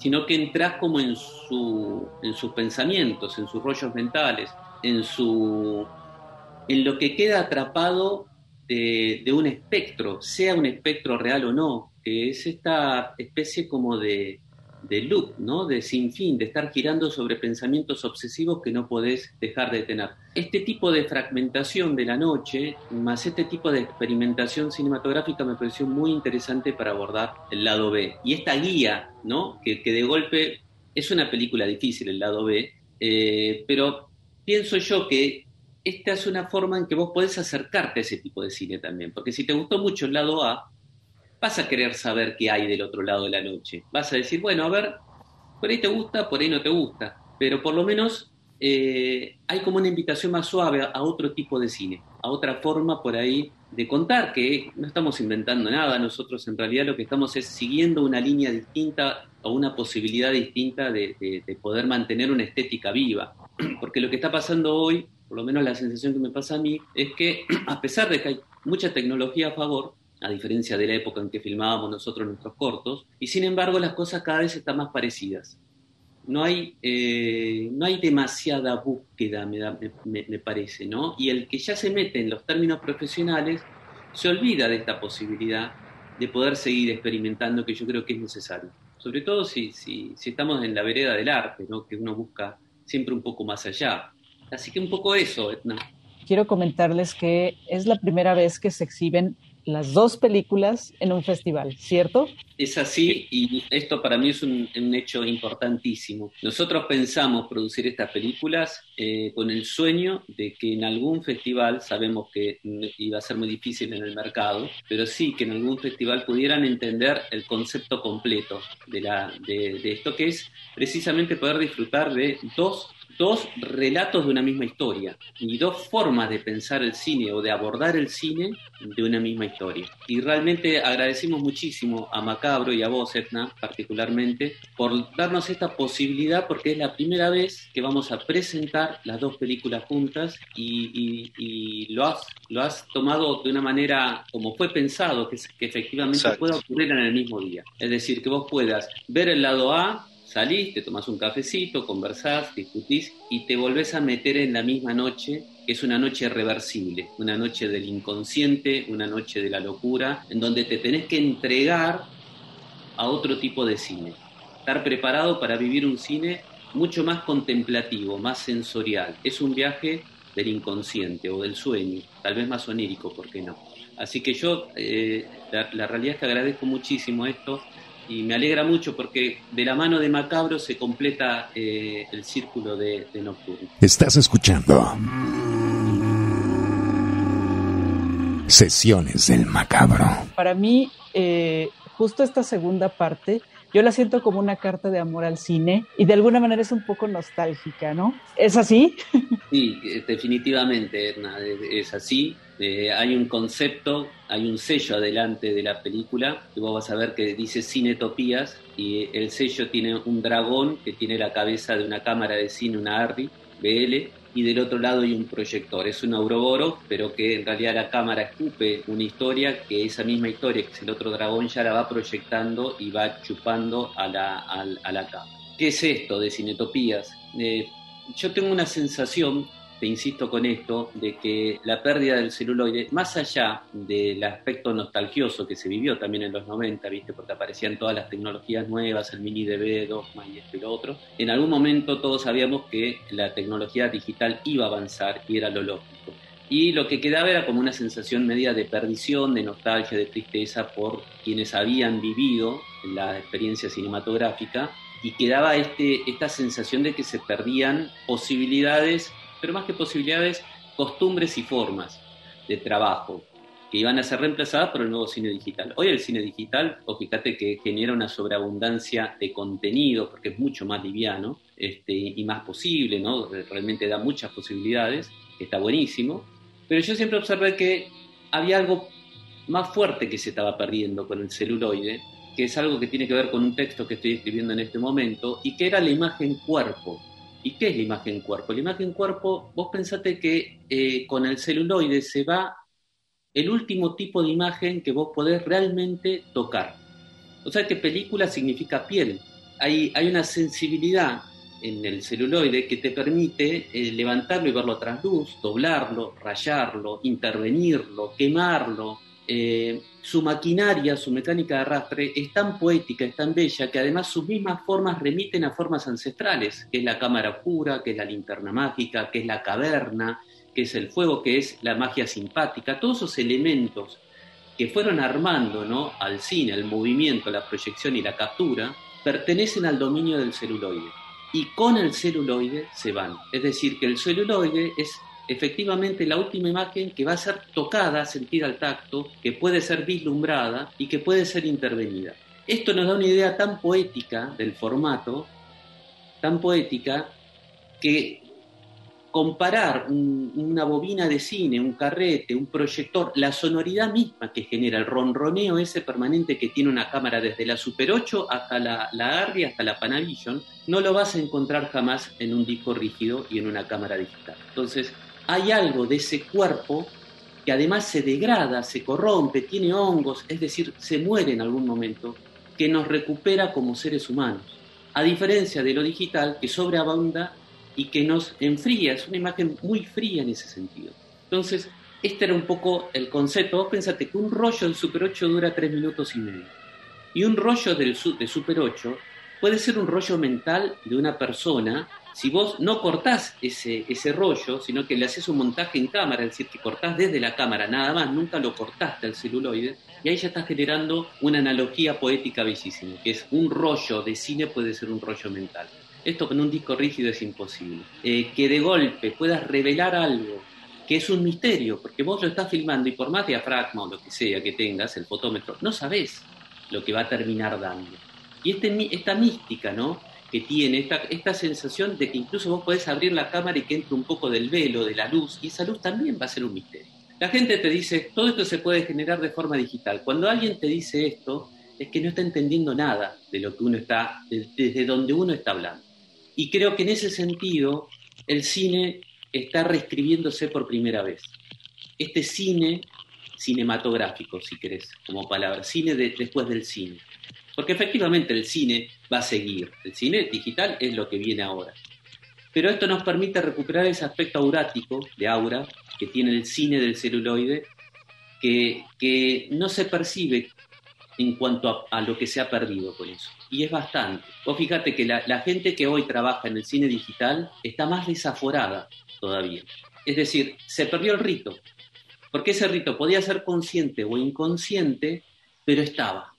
sino que entras como en, su, en sus pensamientos, en sus rollos mentales, en, su, en lo que queda atrapado de, un espectro, sea un espectro real o no, que es esta especie como de, de loop, ¿no? De sinfín, de estar girando sobre pensamientos obsesivos que no podés dejar de tener. Este tipo de fragmentación de la noche, más este tipo de experimentación cinematográfica me pareció muy interesante para abordar el lado B. Y esta guía, ¿no? Que, que de golpe es una película difícil, el lado B, eh, pero pienso yo que esta es una forma en que vos podés acercarte a ese tipo de cine también, porque si te gustó mucho el lado A, vas a querer saber qué hay del otro lado de la noche. Vas a decir, bueno, a ver, por ahí te gusta, por ahí no te gusta, pero por lo menos eh, hay como una invitación más suave a, otro tipo de cine, a otra forma por ahí de contar, que no estamos inventando nada, nosotros en realidad lo que estamos es siguiendo una línea distinta o una posibilidad distinta de, de poder mantener una estética viva, porque lo que está pasando hoy por lo menos la sensación que me pasa a mí, es que a pesar de que hay mucha tecnología a favor, a diferencia de la época en que filmábamos nosotros nuestros cortos, y sin embargo las cosas cada vez están más parecidas. No hay, eh, no hay demasiada búsqueda, me, me, me, parece, ¿no? Y el que ya se mete en los términos profesionales se olvida de esta posibilidad de poder seguir experimentando, que yo creo que es necesario. Sobre todo si, si, si estamos en la vereda del arte, ¿no? Que uno busca siempre un poco más allá. Así que un poco eso, Edna. Quiero comentarles que es la primera vez que se exhiben las dos películas en un festival, ¿cierto? Es así y esto para mí es un, hecho importantísimo. Nosotros pensamos producir estas películas eh, con el sueño de que en algún festival, sabemos que iba a ser muy difícil en el mercado, pero sí que en algún festival pudieran entender el concepto completo de, la, de esto que es precisamente poder disfrutar de dos dos relatos de una misma historia y dos formas de pensar el cine o de abordar el cine de una misma historia. Y realmente agradecemos muchísimo a Macabro y a vos, Etna, particularmente, por darnos esta posibilidad porque es la primera vez que vamos a presentar las dos películas juntas y, y, lo, has, lo has tomado de una manera como fue pensado, que, que efectivamente Exacto. pueda ocurrir en el mismo día. Es decir, que vos puedas ver el lado A salís, te tomás un cafecito, conversás, discutís y te volvés a meter en la misma noche, que es una noche reversible, una noche del inconsciente, una noche de la locura, en donde te tenés que entregar a otro tipo de cine. Estar preparado para vivir un cine mucho más contemplativo, más sensorial. Es un viaje del inconsciente o del sueño, tal vez más onírico, ¿por qué no? Así que yo, eh, la, la realidad es que agradezco muchísimo esto y me alegra mucho porque de la mano de Macabro se completa eh, el círculo de, de Nocturno. Estás escuchando Sesiones del Macabro. Para mí, eh, justo esta segunda parte, yo la siento como una carta de amor al cine y de alguna manera es un poco nostálgica, ¿no? ¿Es así? Sí, definitivamente, Edna, es así. Eh, hay un concepto, hay un sello adelante de la película, que vos vas a ver que dice Cinetopías, y el sello tiene un dragón que tiene la cabeza de una cámara de cine, una ARRI BL, y del otro lado hay un proyector. Es un Auroboro, pero que en realidad la cámara escupe una historia, que esa misma historia, que es el otro dragón, ya la va proyectando y va chupando a la, a, la cámara. ¿Qué es esto de Cinetopías? Eh, yo tengo una sensación, te insisto con esto, de que la pérdida del celuloide, más allá del aspecto nostalgioso que se vivió también en los 90, ¿viste? porque aparecían todas las tecnologías nuevas, el mini DB, Dogma y esto y lo otro, en algún momento todos sabíamos que la tecnología digital iba a avanzar y era lo lógico. Y lo que quedaba era como una sensación media de perdición, de nostalgia, de tristeza por quienes habían vivido la experiencia cinematográfica y quedaba este, esta sensación de que se perdían posibilidades, pero más que posibilidades, costumbres y formas de trabajo que iban a ser reemplazadas por el nuevo cine digital. Hoy el cine digital, o fíjate que genera una sobreabundancia de contenido, porque es mucho más liviano este, y más posible, ¿no? realmente da muchas posibilidades, está buenísimo, pero yo siempre observé que había algo más fuerte que se estaba perdiendo con el celuloide, que es algo que tiene que ver con un texto que estoy escribiendo en este momento, y que era la imagen cuerpo. ¿Y qué es la imagen cuerpo? La imagen cuerpo, vos pensate que eh, con el celuloide se va el último tipo de imagen que vos podés realmente tocar. O sea que película significa piel. Hay, hay una sensibilidad en el celuloide que te permite eh, levantarlo y verlo a trasluz, doblarlo, rayarlo, intervenirlo, quemarlo, eh, su maquinaria, su mecánica de arrastre es tan poética, es tan bella, que además sus mismas formas remiten a formas ancestrales, que es la cámara oscura, que es la linterna mágica, que es la caverna, que es el fuego, que es la magia simpática, todos esos elementos que fueron armando ¿no? al cine, al movimiento, la proyección y la captura, pertenecen al dominio del celuloide. Y con el celuloide se van. Es decir, que el celuloide es efectivamente la última imagen que va a ser tocada, sentida al tacto, que puede ser vislumbrada y que puede ser intervenida. Esto nos da una idea tan poética del formato, tan poética, que comparar una bobina de cine, un carrete, un proyector, la sonoridad misma que genera el ronroneo ese permanente que tiene una cámara desde la Super 8 hasta la, la Arri, hasta la Panavision, no lo vas a encontrar jamás en un disco rígido y en una cámara digital. Entonces, hay algo de ese cuerpo que además se degrada, se corrompe, tiene hongos, es decir, se muere en algún momento, que nos recupera como seres humanos. A diferencia de lo digital, que sobreabunda y que nos enfría, es una imagen muy fría en ese sentido. Entonces, este era un poco el concepto. Vos pensate que un rollo del Super 8 dura tres minutos y medio. Y un rollo del, de Super 8 puede ser un rollo mental de una persona si vos no cortás ese, ese rollo, sino que le haces un montaje en cámara, es decir, que cortás desde la cámara nada más, nunca lo cortaste al celuloide, y ahí ya estás generando una analogía poética bellísima, que es un rollo de cine puede ser un rollo mental. Esto con un disco rígido es imposible. Eh, que de golpe puedas revelar algo que es un misterio, porque vos lo estás filmando y por más diafragma o lo que sea que tengas, el fotómetro, no sabés lo que va a terminar dando. Y este, esta mística, ¿no? Que tiene, esta, esta sensación de que incluso vos podés abrir la cámara y que entre un poco del velo, de la luz, y esa luz también va a ser un misterio. La gente te dice, todo esto se puede generar de forma digital. Cuando alguien te dice esto, es que no está entendiendo nada de lo que uno está, desde donde uno está hablando. Y creo que en ese sentido, el cine está reescribiéndose por primera vez. Este cine cinematográfico, si querés, como palabra, cine después del cine. Porque efectivamente el cine va a seguir. El cine digital es lo que viene ahora. Pero esto nos permite recuperar ese aspecto aurático de aura que tiene el cine del celuloide, que, que no se percibe en cuanto a, lo que se ha perdido con eso. Y es bastante. Vos fíjate que la, la gente que hoy trabaja en el cine digital está más desaforada todavía. Es decir, se perdió el rito. Porque ese rito podía ser consciente o inconsciente, pero estaba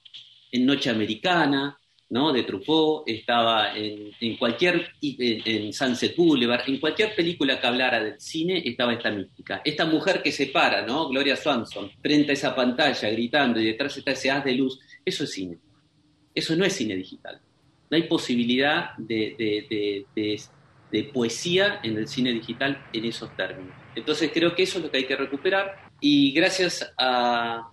en Noche Americana, ¿no? de Truffaut, estaba en, cualquier, en, Sunset Boulevard, en cualquier película que hablara del cine estaba esta mística. Esta mujer que se para, ¿no? Gloria Swanson, frente a esa pantalla gritando y detrás está ese haz de luz, eso es cine. Eso no es cine digital. No hay posibilidad de, de, de poesía en el cine digital en esos términos. Entonces creo que eso es lo que hay que recuperar y gracias a,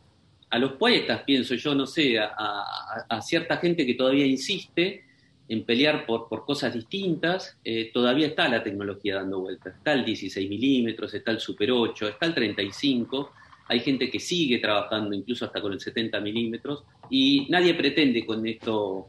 a los poetas, pienso yo, no sé, a, cierta gente que todavía insiste en pelear por, por cosas distintas, eh, todavía está la tecnología dando vueltas. Está el 16 milímetros, está el Super 8, está el 35, hay gente que sigue trabajando incluso hasta con el 70 milímetros y nadie pretende con esto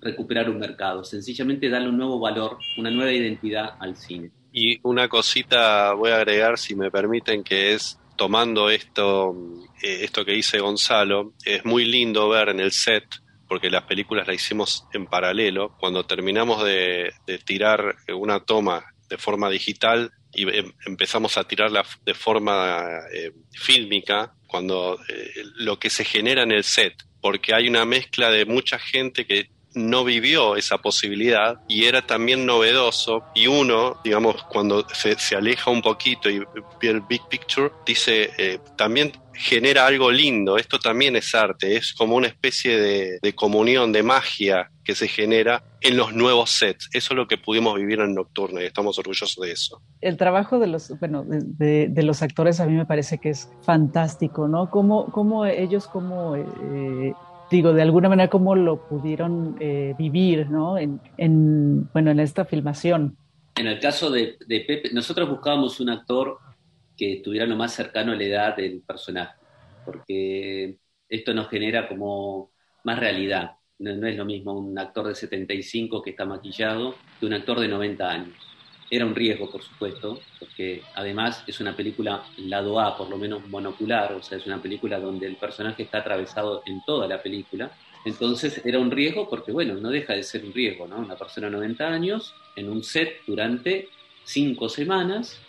recuperar un mercado, sencillamente darle un nuevo valor, una nueva identidad al cine. Y una cosita voy a agregar, si me permiten, que es tomando esto, eh, esto que dice Gonzalo, es muy lindo ver en el set, porque las películas las hicimos en paralelo, cuando terminamos de, tirar una toma de forma digital y em, empezamos a tirarla de forma eh, fílmica, cuando eh, lo que se genera en el set, porque hay una mezcla de mucha gente que no vivió esa posibilidad y era también novedoso y uno, digamos, cuando se, aleja un poquito y ve el big picture, dice, eh, también genera algo lindo, esto también es arte, es como una especie de, comunión, de magia que se genera en los nuevos sets. Eso es lo que pudimos vivir en Nocturne y estamos orgullosos de eso. El trabajo de los, bueno, de, los actores a mí me parece que es fantástico, ¿no? Cómo ellos, como eh, digo, de alguna manera cómo lo pudieron eh, vivir, ¿no? En, bueno, en esta filmación. En el caso de, Pepe, nosotros buscábamos un actor que estuviera lo más cercano a la edad del personaje, porque esto nos genera como más realidad. No, no es lo mismo un actor de 75 que está maquillado que un actor de 90 años. Era un riesgo, por supuesto, porque además es una película lado A, por lo menos monocular, o sea, es una película donde el personaje está atravesado en toda la película. Entonces era un riesgo porque, bueno, no deja de ser un riesgo, ¿no? Una persona de 90 años en un set durante cinco semanas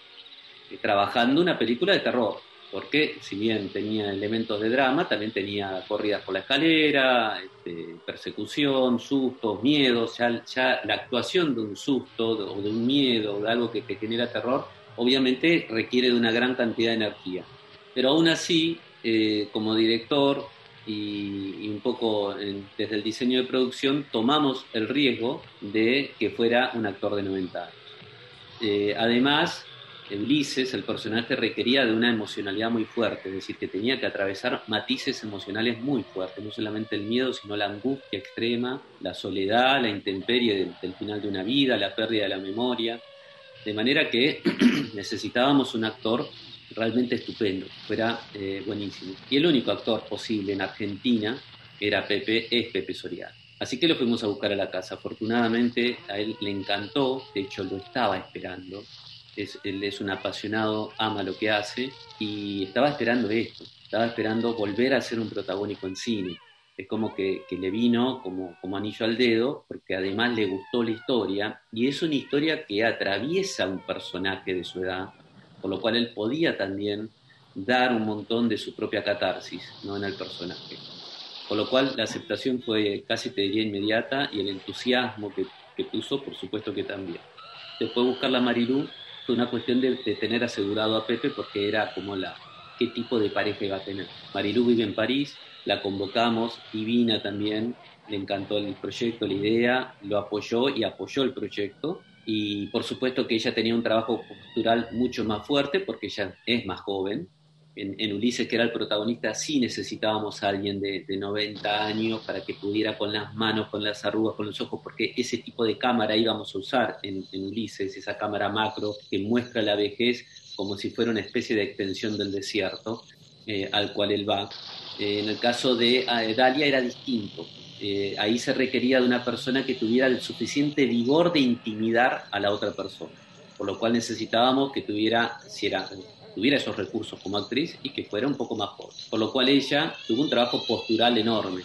eh, trabajando una película de terror porque si bien tenía elementos de drama, también tenía corridas por la escalera, este, persecución, sustos, miedos, ya, la actuación de un susto o de un miedo, de algo que genera terror, obviamente requiere de una gran cantidad de energía. Pero aún así, eh, como director y, un poco desde el diseño de producción, tomamos el riesgo de que fuera un actor de 90 años. Eh, además, Ulises, el personaje, requería de una emocionalidad muy fuerte, es decir, que tenía que atravesar matices emocionales muy fuertes, no solamente el miedo, sino la angustia extrema, la soledad, la intemperie del, final de una vida, la pérdida de la memoria, de manera que necesitábamos un actor realmente estupendo, fuera eh, buenísimo. Y el único actor posible en Argentina era Pepe, es Pepe Soriano. Así que lo fuimos a buscar a la casa. Afortunadamente a él le encantó, de hecho lo estaba esperando él es un apasionado, ama lo que hace y estaba esperando esto, estaba esperando volver a ser un protagónico en cine. Es como que, le vino como, como anillo al dedo, porque además le gustó la historia, y es una historia que atraviesa un personaje de su edad, por lo cual él podía también dar un montón de su propia catarsis ¿no? en el personaje. Por lo cual la aceptación fue casi te diría inmediata y el entusiasmo que, que puso, por supuesto que también. Después buscar la Marilú fue una cuestión de, tener asegurado a Pepe porque era como la qué tipo de pareja iba a tener. Marilú vive en París, la convocamos, divina también, le encantó el proyecto, la idea, lo apoyó y apoyó el proyecto. Y por supuesto que ella tenía un trabajo postural mucho más fuerte porque ella es más joven, en, Ulises, que era el protagonista, sí necesitábamos a alguien de, 90 años para que pudiera con las manos, con las arrugas, con los ojos, porque ese tipo de cámara íbamos a usar en, Ulises, esa cámara macro que muestra la vejez como si fuera una especie de extensión del desierto eh, al cual él va. Eh, en el caso de eh, Dalia era distinto. ahí se requería de una persona que tuviera el suficiente vigor de intimidar a la otra persona, por lo cual necesitábamos que tuviera, si era tuviera esos recursos como actriz y que fuera un poco más joven. Por lo cual ella tuvo un trabajo postural enorme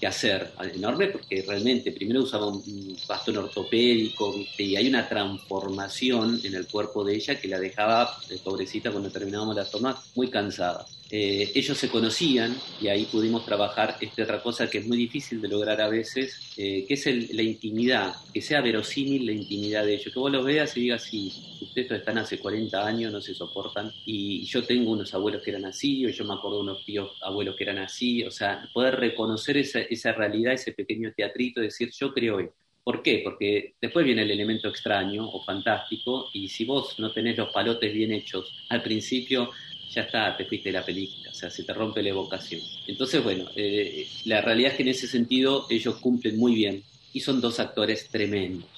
que hacer, enorme porque realmente primero usaba un bastón ortopédico y hay una transformación en el cuerpo de ella que la dejaba, eh, pobrecita, cuando terminábamos la toma, muy cansada. Eh, ellos se conocían y ahí pudimos trabajar esta otra cosa que es muy difícil de lograr a veces, eh, que es la intimidad, que sea verosímil la intimidad de ellos, que vos los veas y digas, sí, ustedes están hace 40 años, no se soportan, y yo tengo unos abuelos que eran así, o yo me acuerdo de unos tíos abuelos que eran así, o sea, poder reconocer esa, esa realidad, ese pequeño teatrito, decir, yo creo esto ¿Por qué? Porque después viene el elemento extraño o fantástico y si vos no tenés los palotes bien hechos al principio, ya está, te fuiste de la película, o sea, se te rompe la evocación. Entonces, bueno, eh, la realidad es que en ese sentido ellos cumplen muy bien y son dos actores tremendos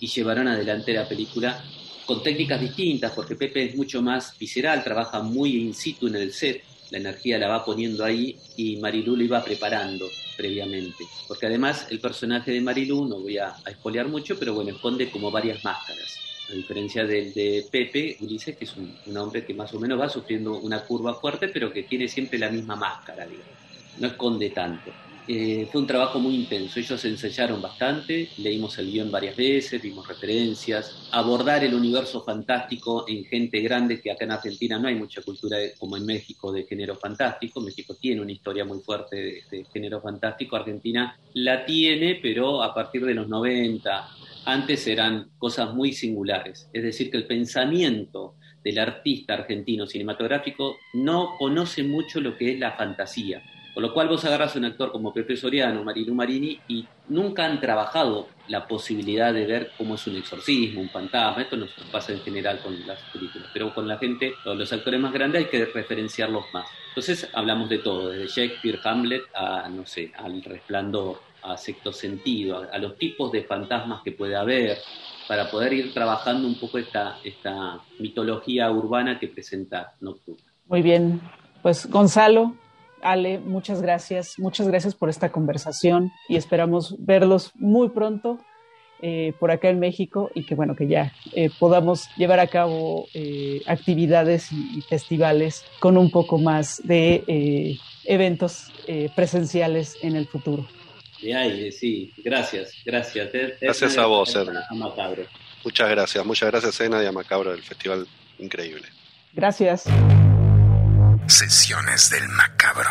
y llevaron adelante la película con técnicas distintas, porque Pepe es mucho más visceral, trabaja muy in situ en el set, la energía la va poniendo ahí y Marilú lo iba preparando previamente. Porque además el personaje de Marilú, no voy a, a mucho, pero bueno, esconde como varias máscaras. A diferencia del de Pepe, Ulises, que es un, hombre que más o menos va sufriendo una curva fuerte, pero que tiene siempre la misma máscara, digamos. No esconde tanto. Eh, fue un trabajo muy intenso. Ellos ensayaron bastante, leímos el guion varias veces, vimos referencias. Abordar el universo fantástico en gente grande, que acá en Argentina no hay mucha cultura como en México de género fantástico. México tiene una historia muy fuerte de, de, género fantástico. Argentina la tiene, pero a partir de los 90. Antes eran cosas muy singulares. Es decir, que el pensamiento del artista argentino cinematográfico no conoce mucho lo que es la fantasía con lo cual vos agarras a un actor como Pepe Soriano, Marilu Marini, y nunca han trabajado la posibilidad de ver cómo es un exorcismo, un fantasma. Esto nos pasa en general con las películas, pero con la gente, los actores más grandes hay que referenciarlos más. Entonces hablamos de todo, desde Shakespeare, Hamlet, a, no sé, al resplandor, a sexto sentido, a, los tipos de fantasmas que puede haber, para poder ir trabajando un poco esta, esta mitología urbana que presenta Nocturna. Muy bien, pues Gonzalo, Ale, muchas gracias, muchas gracias por esta conversación y esperamos verlos muy pronto eh, por acá en México y que bueno, que ya eh, podamos llevar a cabo eh, actividades y, y, festivales con un poco más de eh, eventos eh, presenciales en el futuro. De aire, sí, gracias, gracias. Gracias a vos, Edna. Muchas gracias, muchas gracias, Edna y a Macabro del festival increíble. Gracias. Sesiones del Macabro.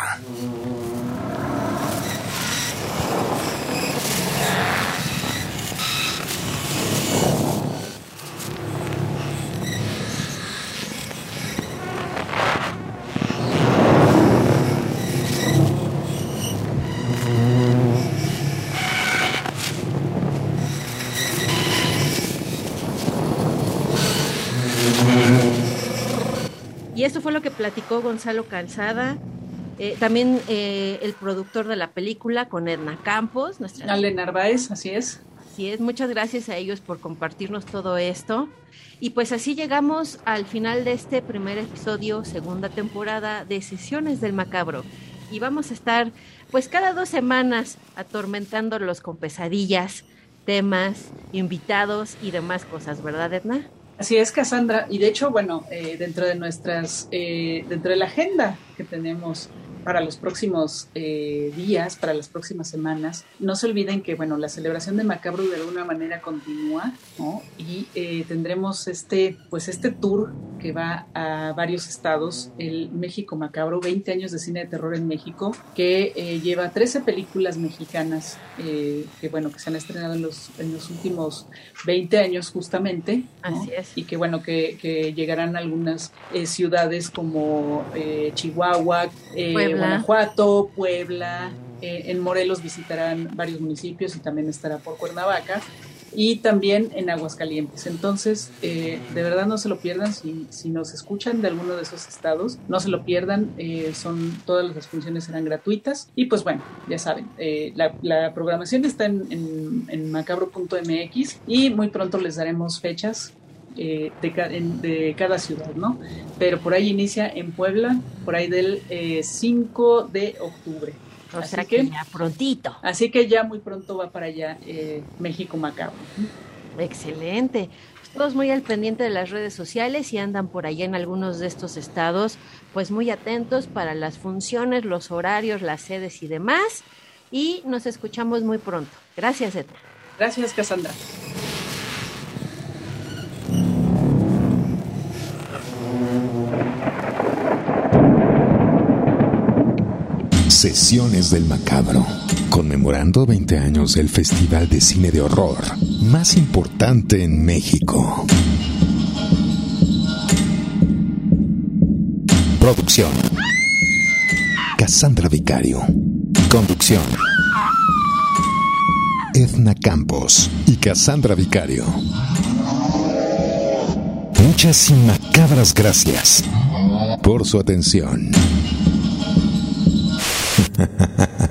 Esto fue lo que platicó Gonzalo Calzada, eh, también eh, el productor de la película con Edna Campos. Nuestra... Ale Narváez, así es. Así es, muchas gracias a ellos por compartirnos todo esto. Y pues así llegamos al final de este primer episodio, segunda temporada de Sesiones del Macabro. Y vamos a estar pues cada dos semanas atormentándolos con pesadillas, temas, invitados y demás cosas, ¿verdad, Edna? Así es, Cassandra. Y de hecho, bueno, eh, dentro de nuestras, eh, dentro de la agenda que tenemos para los próximos eh, días, para las próximas semanas. No se olviden que, bueno, la celebración de Macabro de alguna manera continúa, ¿no? Y eh, tendremos este, pues este tour que va a varios estados, el México Macabro, 20 años de cine de terror en México, que eh, lleva 13 películas mexicanas eh, que, bueno, que se han estrenado en los, en los últimos 20 años justamente. ¿no? Así es. Y que, bueno, que, que llegarán a algunas ciudades como Chihuahua, Puebla. Guanajuato, Puebla, eh, en Morelos visitarán varios municipios y también estará por Cuernavaca y también en Aguascalientes. Entonces, eh, de verdad no se lo pierdan si, si, nos escuchan de alguno de esos estados, no se lo pierdan, eh, son todas las funciones serán gratuitas y pues bueno, ya saben, eh, la, la, programación está en, en, en macabro.mx y muy pronto les daremos fechas eh, de, en, de, cada ciudad, ¿no? Pero por ahí inicia en Puebla, por ahí del eh, 5 de octubre. O así sea que, que, ya prontito. Así que ya muy pronto va para allá eh, México Macabro. Excelente. Todos muy al pendiente de las redes sociales y andan por allá en algunos de estos estados, pues muy atentos para las funciones, los horarios, las sedes y demás. Y nos escuchamos muy pronto. Gracias, Eta. Gracias, Cassandra. Sesiones del Macabro, conmemorando 20 años del Festival de Cine de Horror más importante en México. Producción. Cassandra Vicario. Conducción. Edna Campos y Cassandra Vicario. Muchas y macabras gracias por su atención.